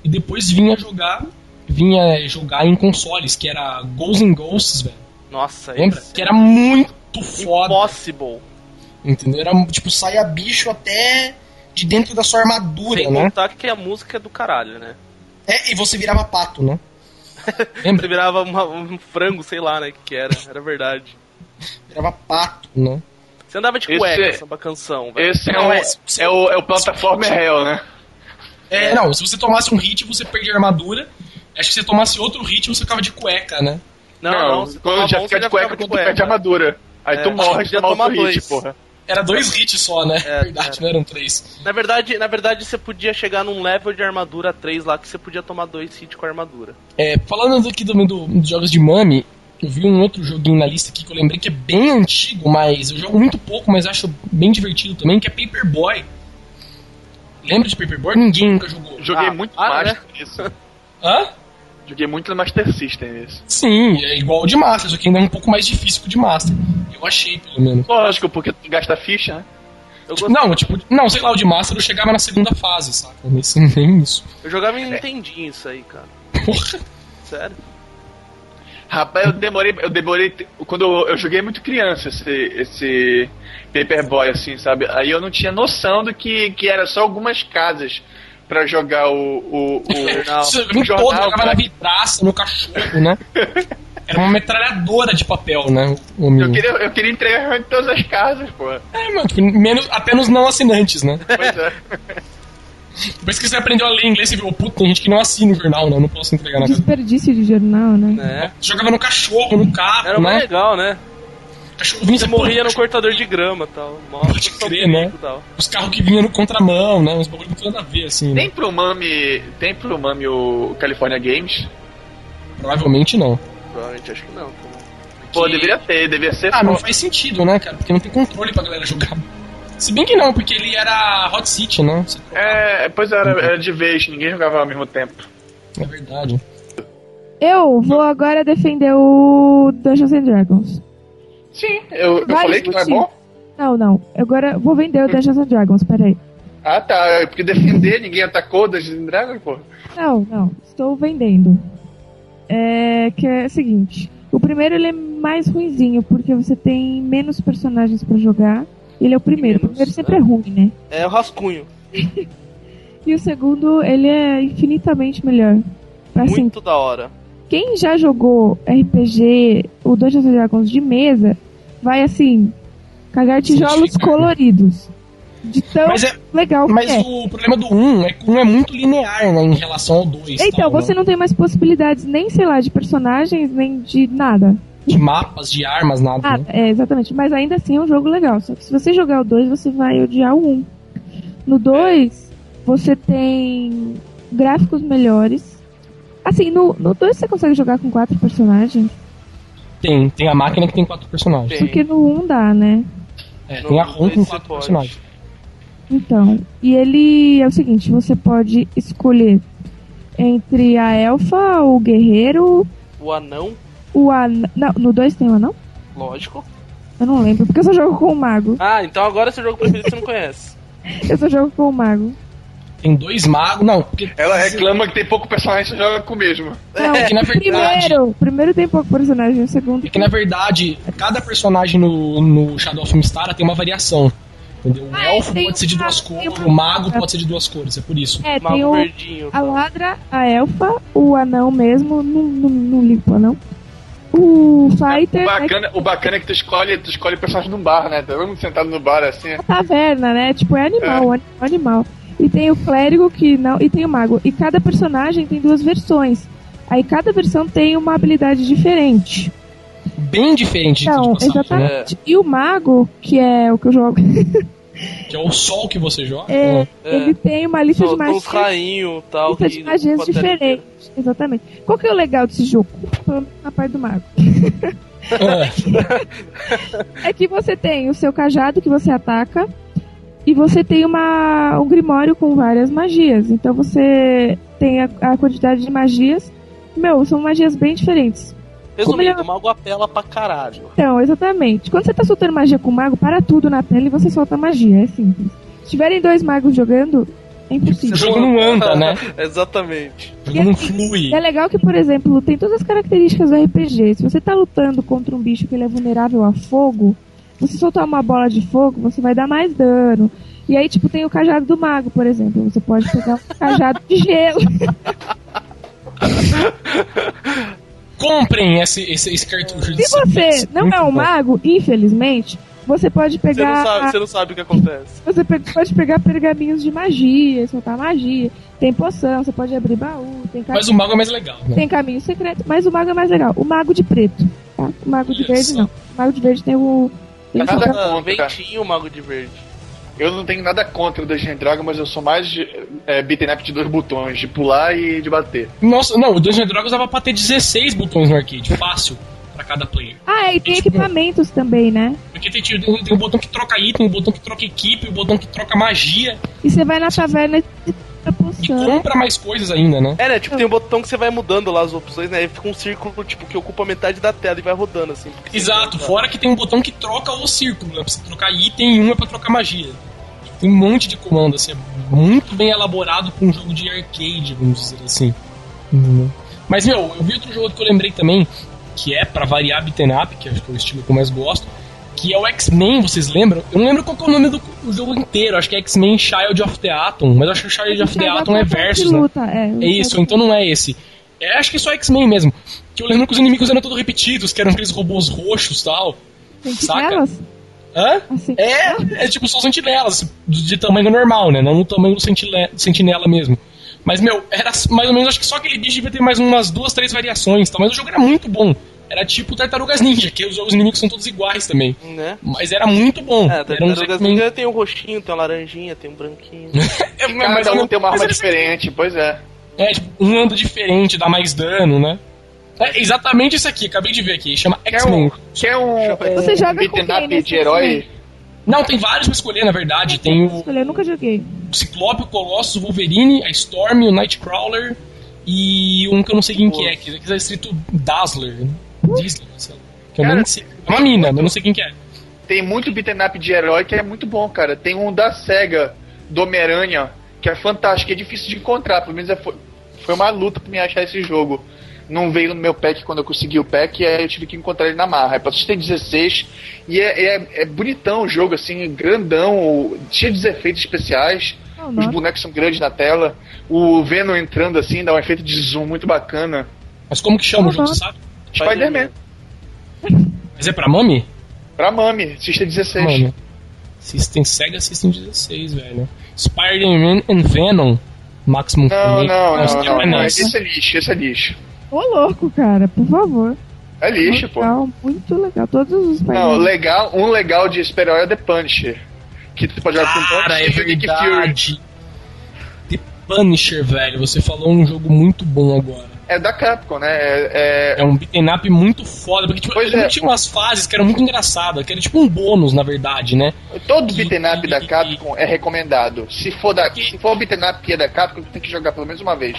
e depois vinha jogar, vinha jogar em consoles, que era Ghosts and Ghosts, velho. Nossa, Lembra? Que era muito foda. Impossible. Entendeu? Era tipo, saia bicho até de dentro da sua armadura, Sem né? contar que a música é do caralho, né? É, e você virava pato, né? Você Lembra? virava uma- um frango, sei lá, né? O que, era. Era verdade. Virava pato, né? Você andava de Esse cueca é- samba canção, velho. Esse é, Não, um, é- é, o, é o Plataforma Hell, né? É, não, se você tomasse um hit, você perdia a armadura. Acho que se você tomasse outro hit, você ficava de cueca, né? Não, não, você quando já fica de cueca, quando tu perde a armadura. Aí É, tu morre de tomar outro hit, porra. Era dois hits só, né? É, verdade, é. não eram três. Na verdade, na verdade, você podia chegar num level de armadura 3 lá que você podia tomar dois hits com a armadura. É, falando aqui também do, dos jogos de Mami, eu vi um outro joguinho na lista aqui que eu lembrei que é bem antigo, mas eu jogo muito pouco, mas acho bem divertido também, que é Paperboy. Lembra de Paperboy? Ninguém nunca jogou. Joguei Ah, muito para, Master nisso. Hã? Joguei muito no Master System isso. Sim, é igual o de Master, só que ainda é um pouco mais difícil que o de Master. Eu achei, pelo menos. Lógico, porque tu gasta ficha, né? Eu, Tipo, não, tipo, não, sei lá, o de Master eu chegava na segunda fase, saca? Nesse, nem isso. eu jogava em Nintendinho isso aí, cara. Porra. Sério? Rapaz, eu demorei, eu demorei. Quando eu, eu joguei muito criança esse, esse Paperboy, assim, sabe? Aí eu não tinha noção do que, que era só algumas casas pra jogar o. o, o Jornal. Você o viu todo, jornal, jogava na cara. vidraça, no cachorro, né? Era uma metralhadora de papel, né? O Eu queria, eu queria entregar em todas as casas, pô. É, mano, tipo, menos, até nos não assinantes, né? Pois é. Depois que você aprendeu a ler inglês, você viu, puta, tem gente que não assina o jornal, né? Eu não posso entregar na casa. Desperdício de jornal, né? É. Você jogava no cachorro, no carro, Era mais né? legal, né? Você pô, morria no cortador de grama e tal. Pode crer, né? tal. Os carros que vinham no contramão, né? Uns bagulho muito nada a ver, assim. né? Tem pro Mami. Tem pro Mami o California Games? Provavelmente não. Provavelmente acho que não. Pô, Que- deveria ter, deveria ser. Ah, não pô. faz sentido, né, cara? Porque não tem controle pra galera jogar. Se bem que não, porque ele era Hot City, né? É, pois era, era de vez, ninguém jogava ao mesmo tempo. É verdade. Eu vou agora defender o Dungeons and Dragons. Sim, eu, eu falei que não é bom? Não, não. Agora vou vender o Dungeons and Dragons, peraí. Ah tá, é porque defender ninguém atacou Dungeons and Dragons, pô. Não, não. Estou vendendo. É que é o seguinte. O primeiro ele é mais ruinzinho, porque você tem menos personagens pra jogar. Ele é o primeiro. O Menos, primeiro sempre né? é ruim, né? É o rascunho. E o segundo, ele é infinitamente melhor. Assim, Muito da hora. Quem já jogou RPG, o Dungeons Dragons de mesa, vai assim, cagar tijolos Identificar. coloridos. De tão Mas, é, legal que mas é. o problema do 1 é que o 1 é muito linear, né, em relação ao 2. Então, você não tem mais possibilidades nem, sei lá, de personagens, nem de nada. De mapas, de armas, nada. Nada, né? é, exatamente. Mas ainda assim é um jogo legal. Só que se você jogar o 2, você vai odiar o 1. Um. No 2, você tem gráficos melhores. Assim, no 2 você consegue jogar com quatro personagens. Tem, tem a máquina que tem quatro personagens. Tem. Porque no 1 um dá, né? É, No tem a ROM com quatro pode. personagens. Então, e ele é o seguinte, você pode escolher entre a elfa, o guerreiro, O anão, o anão... Não, no 2 tem o anão? lógico. Eu não lembro, porque eu só jogo com o mago. Ah, então agora seu jogo preferido você não conhece. Eu só jogo com o mago. Tem dois magos. Não, porque. Ela reclama que tem pouco personagem e joga com o mesmo. Não, É que na verdade. primeiro, primeiro tem pouco personagem, o segundo É que na verdade, cada personagem no, no Shadow of Mistara tem uma variação. Entendeu? O Ah, é, elfo tem pode ser de duas tem cores, uma- o mago pode ser de duas cores, é por isso. É, tem Mago o, verdinho. a ladra, a elfa, o anão mesmo, não, não, não anão. O fighter, O é bacana, o bacana é que tu escolhe, tu escolhe personagem num bar, né? Tá todo mundo sentado no bar assim. a taverna, né? Tipo, é animal, animal, animal. E tem o clérigo que não. E tem o mago. E cada personagem tem duas versões. Aí cada versão tem uma habilidade diferente. Bem diferente Então, de exatamente. E o mago, que é o que eu jogo, Que é o sol que você joga. é, É. ele tem uma lista de Só uns magias. rainhos e tal. Lista de magias diferentes. Exatamente. Qual que é o legal desse jogo? Pelo menos Na parte do mago. É. É que você tem o seu cajado que você ataca e você tem uma, um grimório com várias magias. Então você tem a, a quantidade de magias. Meu, são magias bem diferentes. Resumindo, o mago apela pra caralho. Então, exatamente. Quando você tá soltando magia com o mago, para tudo na tela e você solta magia. É simples. Se tiverem dois magos jogando, é O impossível. jogo não anda, né? Exatamente. O jogo não flui. É legal que, por exemplo, tem todas as características do RPG. Se você tá lutando contra um bicho que ele é vulnerável a fogo, você soltar uma bola de fogo, você vai dar mais dano. E aí, tipo, tem o cajado do mago, por exemplo. Você pode pegar um cajado de gelo. Comprem esse, esse, esse cartucho de Se você não é um bom. mago, infelizmente, você pode Você não, pegar. sabe, você não sabe o que acontece. Você pode pegar pergaminhos de magia, soltar magia. Tem poção, você pode abrir baú, tem, ca- Mas o mago é mais legal, né? tem caminho secreto. Mas o mago é mais legal. O mago de preto, tá? O mago de verde não. O mago de verde tem o. Nada contra, ventinho, o mago de verde. Eu não tenho nada contra o Dungeons Dragons, mas eu sou mais de, é, beaten up de dois botões, de pular e de bater. Nossa, não, o Dungeons Dragons dava pra ter 16 botões no arcade, fácil, pra cada player. Ah, é, e tem Tipo- equipamentos também, né? Porque tem, tem, tem o botão que troca item, o botão que troca equipe, o botão que troca magia, E você vai na taverna e compra e poção. compra mais coisas ainda, né? É, né? Tipo, tem um botão que você vai mudando lá as opções, né? E fica um círculo, tipo, que ocupa metade da tela e vai rodando, assim. Exato, fora que tem um botão que troca o círculo, né? Pra você trocar item e um é pra trocar magia. Tem um monte de comando, assim, é muito bem elaborado pra um jogo de arcade, vamos dizer assim. Uhum. Mas, meu, eu vi outro jogo que eu lembrei também, que é pra variar beat'em up, que acho que é o estilo que eu mais gosto, que é o X-Men, vocês lembram? Eu não lembro qual é o nome do jogo inteiro, acho que é X-Men Child of the Atom, mas acho que o Child of the Atom é versus, né? é. É isso, então não é esse. É, acho que é só X-Men mesmo. Que eu lembro que os inimigos eram todos repetidos, que eram aqueles robôs roxos e tal. Sentinelas? Hã? Assim, É, é tipo, são sentinelas, de, tamanho normal, né? Não no tamanho do sentinela mesmo. Mas, meu, era mais ou menos, acho que só aquele bicho devia ter mais umas duas, três variações, tá? mas o jogo era muito bom. Era tipo Tartarugas Ninja, que os, os inimigos são todos iguais também. Né? Mas era muito bom. É, um Tartarugas Jackman- Ninja tem um roxinho, tem um laranjinha, tem um branquinho. É, mas Cada um não- tem uma arma diferente, pois é. É, tipo, um anda diferente, dá mais dano, né? É exatamente isso aqui, acabei de ver aqui, chama X-Men. um, quer um, Você um joga com quem de herói? X-Men? Não, tem vários pra escolher, na verdade. Tem o Escolher, eu nunca joguei. Ciclope, o Colossus, o Wolverine, a Storm, o Nightcrawler e um que eu não sei quem que é, que aqui tá escrito Dazzler. Sei lá. Que eu Cara, nem sei. É uma mina, mas eu não sei quem que é. Tem muito beat'em up de herói que é muito bom, cara. Tem um da SEGA, do Homem-Aranha, que é fantástico, é difícil de encontrar. Pelo menos é- foi, foi uma luta pra me achar esse jogo. Não veio no meu pack quando eu consegui o pack, e aí eu tive que encontrar ele na marra. É pra System 16, e é, é, é bonitão o jogo, assim, grandão, cheio de efeitos especiais. Não, Os bonecos são grandes na tela. O Venom entrando assim, dá um efeito de zoom muito bacana. Mas como que chama o jogo, você sabe? Spider-Man. Mas é pra Mami? Pra Mami, System 16. Mano. System Sega System 16, velho. Spider-Man and Venom. Maximum Não, não, não, não, não. nice. Esse é lixo, esse é lixo. Ô, louco, cara, por favor. É lixo, pô. legal, muito legal. Todos os Não, legal, um legal de super-herói é The Punisher. Que tu pode jogar com Cara, é Punisher e Nick Fury. The Punisher, velho. Você falou um jogo muito bom agora. É da Capcom, né? É, É um beat'em up muito foda, porque tipo, ele é. tinha umas fases que eram muito engraçadas, que era tipo um bônus, na verdade, né? é- todo beat'em up da Capcom é recomendado. Se for, da, se for o beat'em up que é da Capcom, tem que jogar pelo menos uma vez.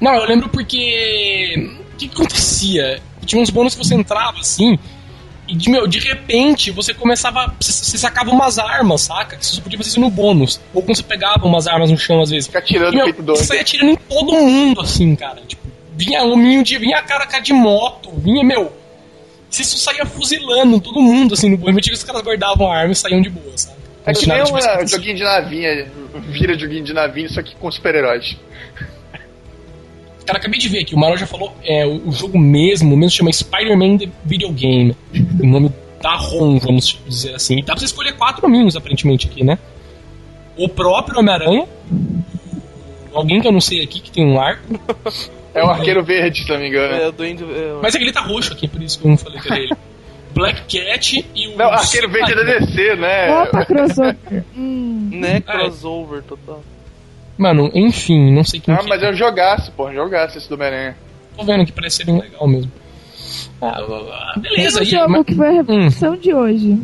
Não, eu lembro porque. O que, que acontecia? Tinha uns bônus que você entrava assim, e de, meu, de repente você começava. Você, sacava umas armas, saca? Que você só podia fazer isso no bônus. Ou quando você pegava umas armas no chão às vezes. Fica atirando E, meu, feito doido. você saía atirando em todo mundo, assim, cara. Tipo, vinha hominho de. Vinha cara cara de moto, vinha, meu. Você só saía fuzilando todo mundo, assim, no tinha que os caras guardavam a arma e saíam de boa, sabe? É que se nem um joguinho de navinha, vira joguinho de navinha, só que com super-heróis. Cara, acabei de ver aqui, o Marão já falou, é, o, o jogo mesmo, mesmo chama Spider-Man The Video Game. O nome da ROM, vamos dizer assim. E dá pra você escolher quatro caminhos, aparentemente, aqui, né? O próprio Homem-Aranha, alguém que eu não sei aqui, que tem um arco, É um arqueiro verde, se não me engano. É, o Duende. é, mas é que ele tá roxo aqui, por isso que eu não falei que era ele. Black Cat e o... Não, arqueiro verde é da DC, né? Opa, crossover. hum. né, crossover total. Mano, enfim, não sei quem Ah, que mas é um jogaço, pô, jogaço esse do Homem-Aranha. Tô vendo que parece ser bem legal mesmo. Ah, ah, beleza, Tem um e aí? jogo mas- que foi a revelação de hoje,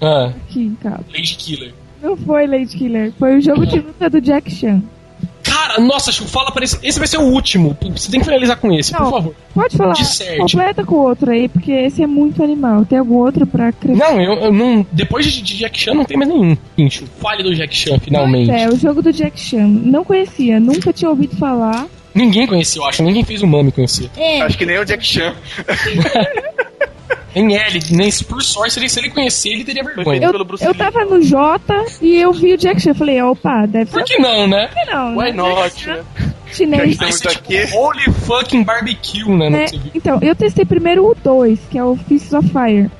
Ah, aqui em casa. Lady Killer. Não foi Lady Killer, foi o jogo de luta do Jack Chan. Cara, nossa, Chu, fala pra esse. Esse vai ser o último. Você tem que finalizar com esse, por Não. favor. Pode falar, Disserte. completa com o outro aí, porque esse é muito animal. Tem algum outro pra crescer? Não, eu, eu não. Depois de, de Jack Chan não tem mais nenhum. Pincho. Fale do Jack Chan, finalmente. É, o jogo do Jack Chan. Não conhecia, nunca tinha ouvido falar. Ninguém conhecia, eu acho. Ninguém fez o Mami conhecer. É, Acho que nem o Jack Chan. Nem ele, nem se por sorte, se ele, se ele conhecer, ele teria vergonha. eu, pelo Bruce eu Lee. tava no J e eu vi o Jack Chan. Falei, opa, deve ser Por que não, né? Por que não, Why né? not, né? Chinês. Estamos ser tipo. Holy fucking barbecue, né? né? Então, eu testei primeiro o 2, que é o Fists of Fire.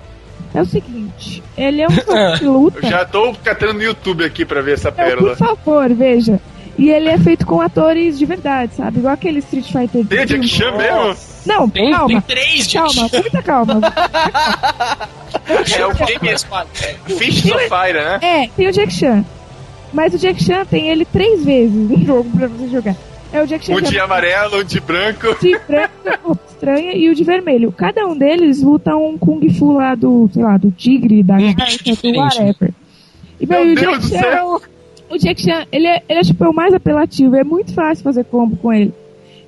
É o seguinte, ele é um jogo de luta. Eu já tô catando no YouTube aqui pra ver essa Então, pérola. por favor, veja. E ele é feito com atores de verdade, sabe? Igual aquele Street Fighter. Tem o Jack Chan mesmo? Não, Tem, tem calma. três Jack Calma, Chan. muita calma. É o game Fist of Fire, né? É, tem o Jack Chan. Mas o Jack Chan tem ele três vezes no jogo pra você jogar. É o Jack Chan Um que de é amarelo, um de branco. de branco, estranha, e o de vermelho. Cada um deles luta um Kung Fu lá do, sei lá, do tigre, da Um garça, do diferente, whatever. E, Meu e o Deus Jack do Chan, céu! O Jack Chan, ele é, ele é tipo o mais apelativo, é muito fácil fazer combo com ele.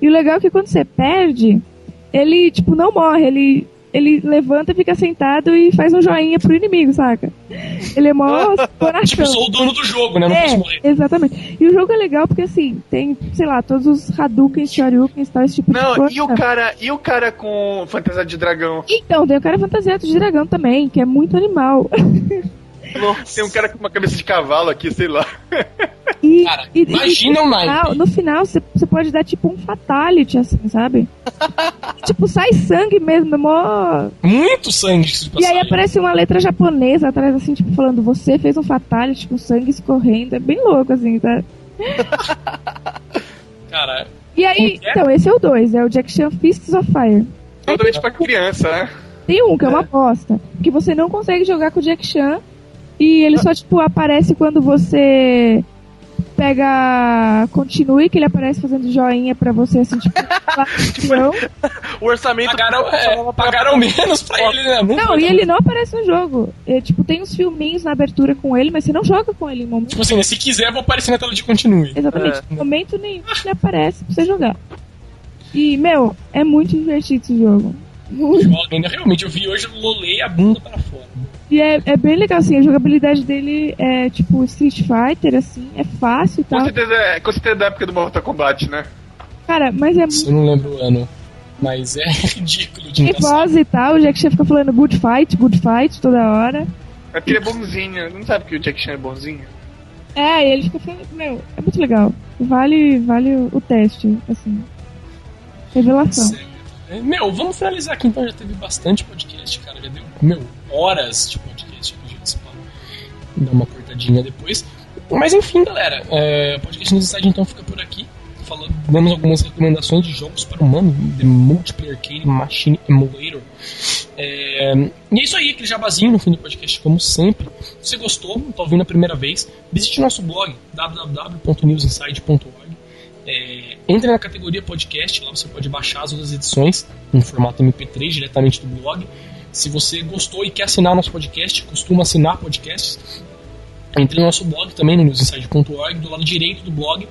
E o legal é que quando você perde, ele, tipo, não morre, ele, ele levanta, fica sentado e faz um joinha pro inimigo, saca? Ele é mó Tipo, coração. sou o dono do jogo, né? Não É, posso morrer. exatamente. E o jogo é legal porque, assim, tem, sei lá, todos os Hadouken, Shoryuken e tal, esse tipo de Não, coisa. e o cara, e o cara com fantasia de dragão? Então, tem o cara fantasiado de dragão também, que é muito animal. Tem um cara com uma cabeça de cavalo aqui, sei lá. E, Cara, e- imagina e o no naipe. final- No final, você você pode dar tipo um fatality, assim, sabe? E, tipo, sai sangue mesmo, é mó... Muito sangue E aí passagem. aparece uma letra japonesa atrás, assim, tipo, falando você fez um fatality com sangue escorrendo. É bem louco, assim, tá? Cara, E aí, é? então, esse é o 2, é o Jack Chan Fists of Fire. Totalmente pra criança, né? Tem um que é uma aposta, que você não consegue jogar com o Jack Chan e ele só, tipo, aparece quando você pega continue, que ele aparece fazendo joinha pra você, assim, tipo, não. O orçamento Pagaram, é, pagaram menos pra ele, né? Muito Não, e ele não aparece no jogo. É, tipo, tem uns filminhos na abertura com ele, mas você não joga com ele em momento. Tipo assim, né, se quiser, eu vou aparecer na tela de continue. Exatamente. É. Momento nenhum ele aparece pra você jogar. E, meu, é muito divertido esse jogo. Muito. Joga ainda. Realmente, eu vi hoje, eu lolei a bunda para fora. E é, é bem legal, assim, a jogabilidade dele é tipo Street Fighter, assim, é fácil e Com tal. certeza, é, com certeza da época do Mortal Kombat, né? Cara, mas é Eu não lembro o ano. Mas é ridículo de Tem voz e tal, o Jack Chan fica falando good fight, good fight toda hora. É porque ele é bonzinho. Não sabe que o Jack Chan é bonzinho? É, e ele fica falando, meu, é muito legal. Vale, vale o, teste, assim. Revelação. Meu, vamos finalizar aqui então. Já teve bastante podcast, cara. Já deu, meu, horas de podcast aqui, gente. Spa. Dar uma cortadinha depois. Mas enfim, galera. É, o podcast no Inside então fica por aqui. Falando, damos algumas recomendações de jogos para o humano, The Multiplayer Arcade Machine Emulator. É, e é isso aí, aquele jabazinho no fim do podcast, como sempre. Se você gostou, tá ouvindo a primeira vez, visite nosso blog www.newsinside.org. É, entre na categoria podcast, lá você pode baixar as outras edições em formato MP3 diretamente do blog. Se você gostou e quer assinar nosso podcast, costuma assinar podcasts, entre no nosso blog também, no newsinside.org. Do lado direito do blog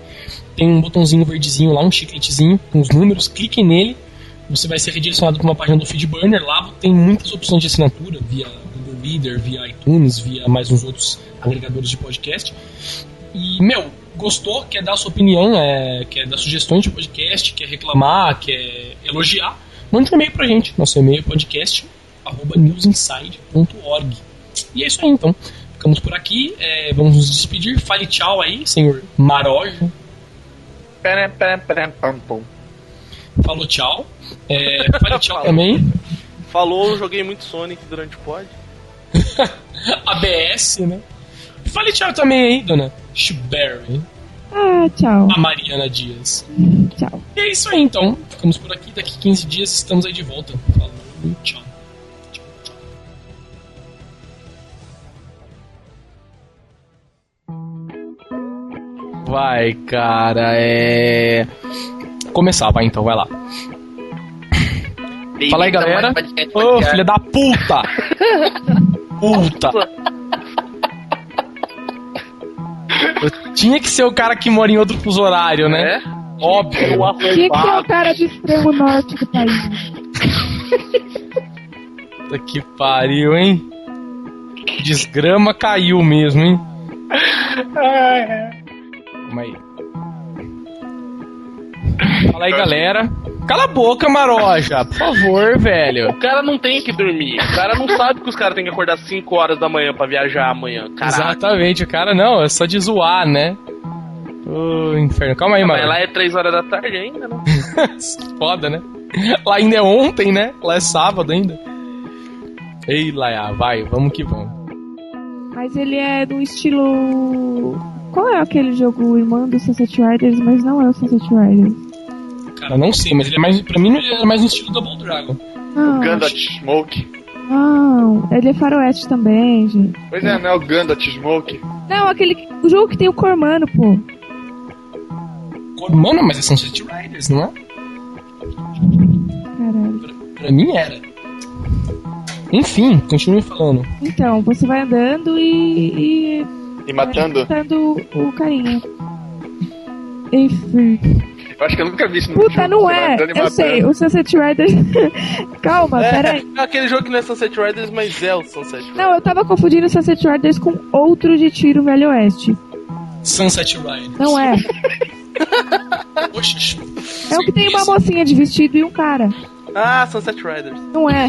tem um botãozinho verdezinho lá, um chicletezinho com os números. Clique nele, você vai ser redirecionado para uma página do Feedburner. Lá tem muitas opções de assinatura, via Google Reader, via iTunes, via mais uns outros agregadores de podcast. E, meu, gostou, quer dar sua opinião, é, quer dar sugestões de podcast, quer reclamar, quer elogiar, mande um e-mail pra gente. Nosso e-mail é podcast arroba newsinside.org. E é isso aí, então. Ficamos por aqui, é, vamos nos despedir. Fale tchau aí, senhor pum. Falou tchau. É, fale tchau também. Falou, eu joguei muito Sonic durante o pod. ABS, né? Fale tchau também aí, dona Shuberry. Ah, tchau. A Mariana Dias. Tchau. E é isso aí, então. Ficamos por aqui. Daqui 15 dias estamos aí de volta. Falou, tchau. Tchau, tchau. Vai, cara, é. Começar, vai então, vai lá. Fala aí, galera. Ô, filha da puta! puta! Eu tinha que ser o cara que mora em outro fuso horário, né? É? Óbvio. Tinha que ser o cara do extremo norte do país. Puta que pariu, hein? Desgrama caiu mesmo, hein? Calma aí. Fala aí, galera. Cala a boca, Maroja. Por favor, velho. O cara não tem que dormir. O cara não sabe que os caras têm que acordar 5 horas da manhã pra viajar amanhã. Caraca. Exatamente, o cara não, é só de zoar, né? Ô, inferno. Calma aí, Mas mano. lá é 3 horas da tarde ainda, né? Foda, né? Lá ainda é ontem, né? Lá é sábado ainda. Ei, Laia, vai, vamos que vamos. Mas ele é do estilo. Qual é aquele jogo irmão do Sunset Riders, mas não é o Sunset Riders? Cara, não sei, mas ele é mais. Pra mim, ele é mais no estilo Double Dragon. Não, Gandalf Smoke. não, ele é faroeste também, gente. Pois é, não é o Gandalf Smoke? Não, aquele. O jogo que tem o Cormano, pô. Mano, mas é Sunset Riders, não é? Caralho. Pra, pra mim era. Enfim, continue falando. Então, você vai andando e. e E matando? vai matando o carinha. Enfim. Eu acho que eu nunca vi isso no Puta, jogo. não é. Eu sei, o Sunset Riders. Calma, peraí. É aquele jogo que não é Sunset Riders, mas é o Sunset Riders. Não, eu tava confundindo o Sunset Riders com outro de tiro Velho Oeste. Sunset Riders. Não é. Poxa, É o que tem uma mocinha de vestido e um cara. Ah, Sunset Riders. Não é.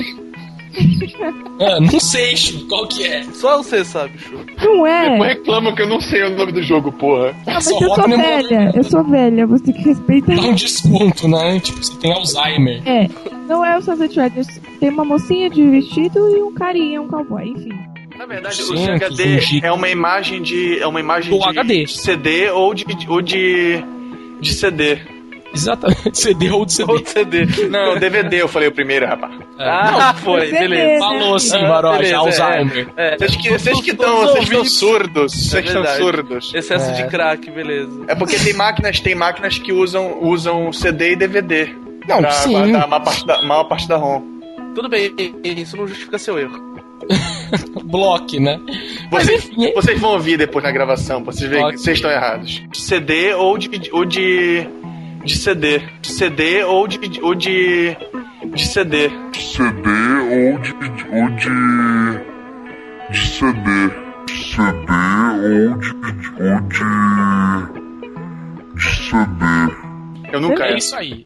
Ah, não sei, Chu, qual que é? Só você sabe, Chu. Não é. Depois reclamam que eu não sei o nome do jogo, porra. Ah, mas Só eu sou velha. Eu sou velha. Você tem que respeitar. Dá um desconto, né? Tipo, você tem Alzheimer. É. Não é o Sunset Riders. Tem uma mocinha de vestido e um carinha, um cowboy. Enfim. Na verdade, Sim, o CHD é uma imagem de. É uma imagem Do de HD. CD ou de. ou de. de CD. Exatamente, CD ou de CD. Ou CD. Não, DVD eu falei o primeiro, rapaz. Ah, foi, CD, beleza. Falou sim, Ah, Maroja, beleza, Alzheimer. É, Vocês que, vocês que estão, os vocês estão surdos. Vocês É estão surdos. Excesso É. de crack, beleza. É porque tem máquinas, tem máquinas que usam, usam CD e DVD. Não, pra sim. guardar a maior parte da, maior parte da ROM. Tudo bem, isso não justifica seu erro. Block, né? Vocês, vocês vão ouvir depois na gravação, pra vocês que vocês estão errados. De CD ou de, ou de. De CD. De CD ou de. ou de. de CD. CD ou de, ou de, de CD. CD ou de, ou de, de CD. Eu nunca é isso aí.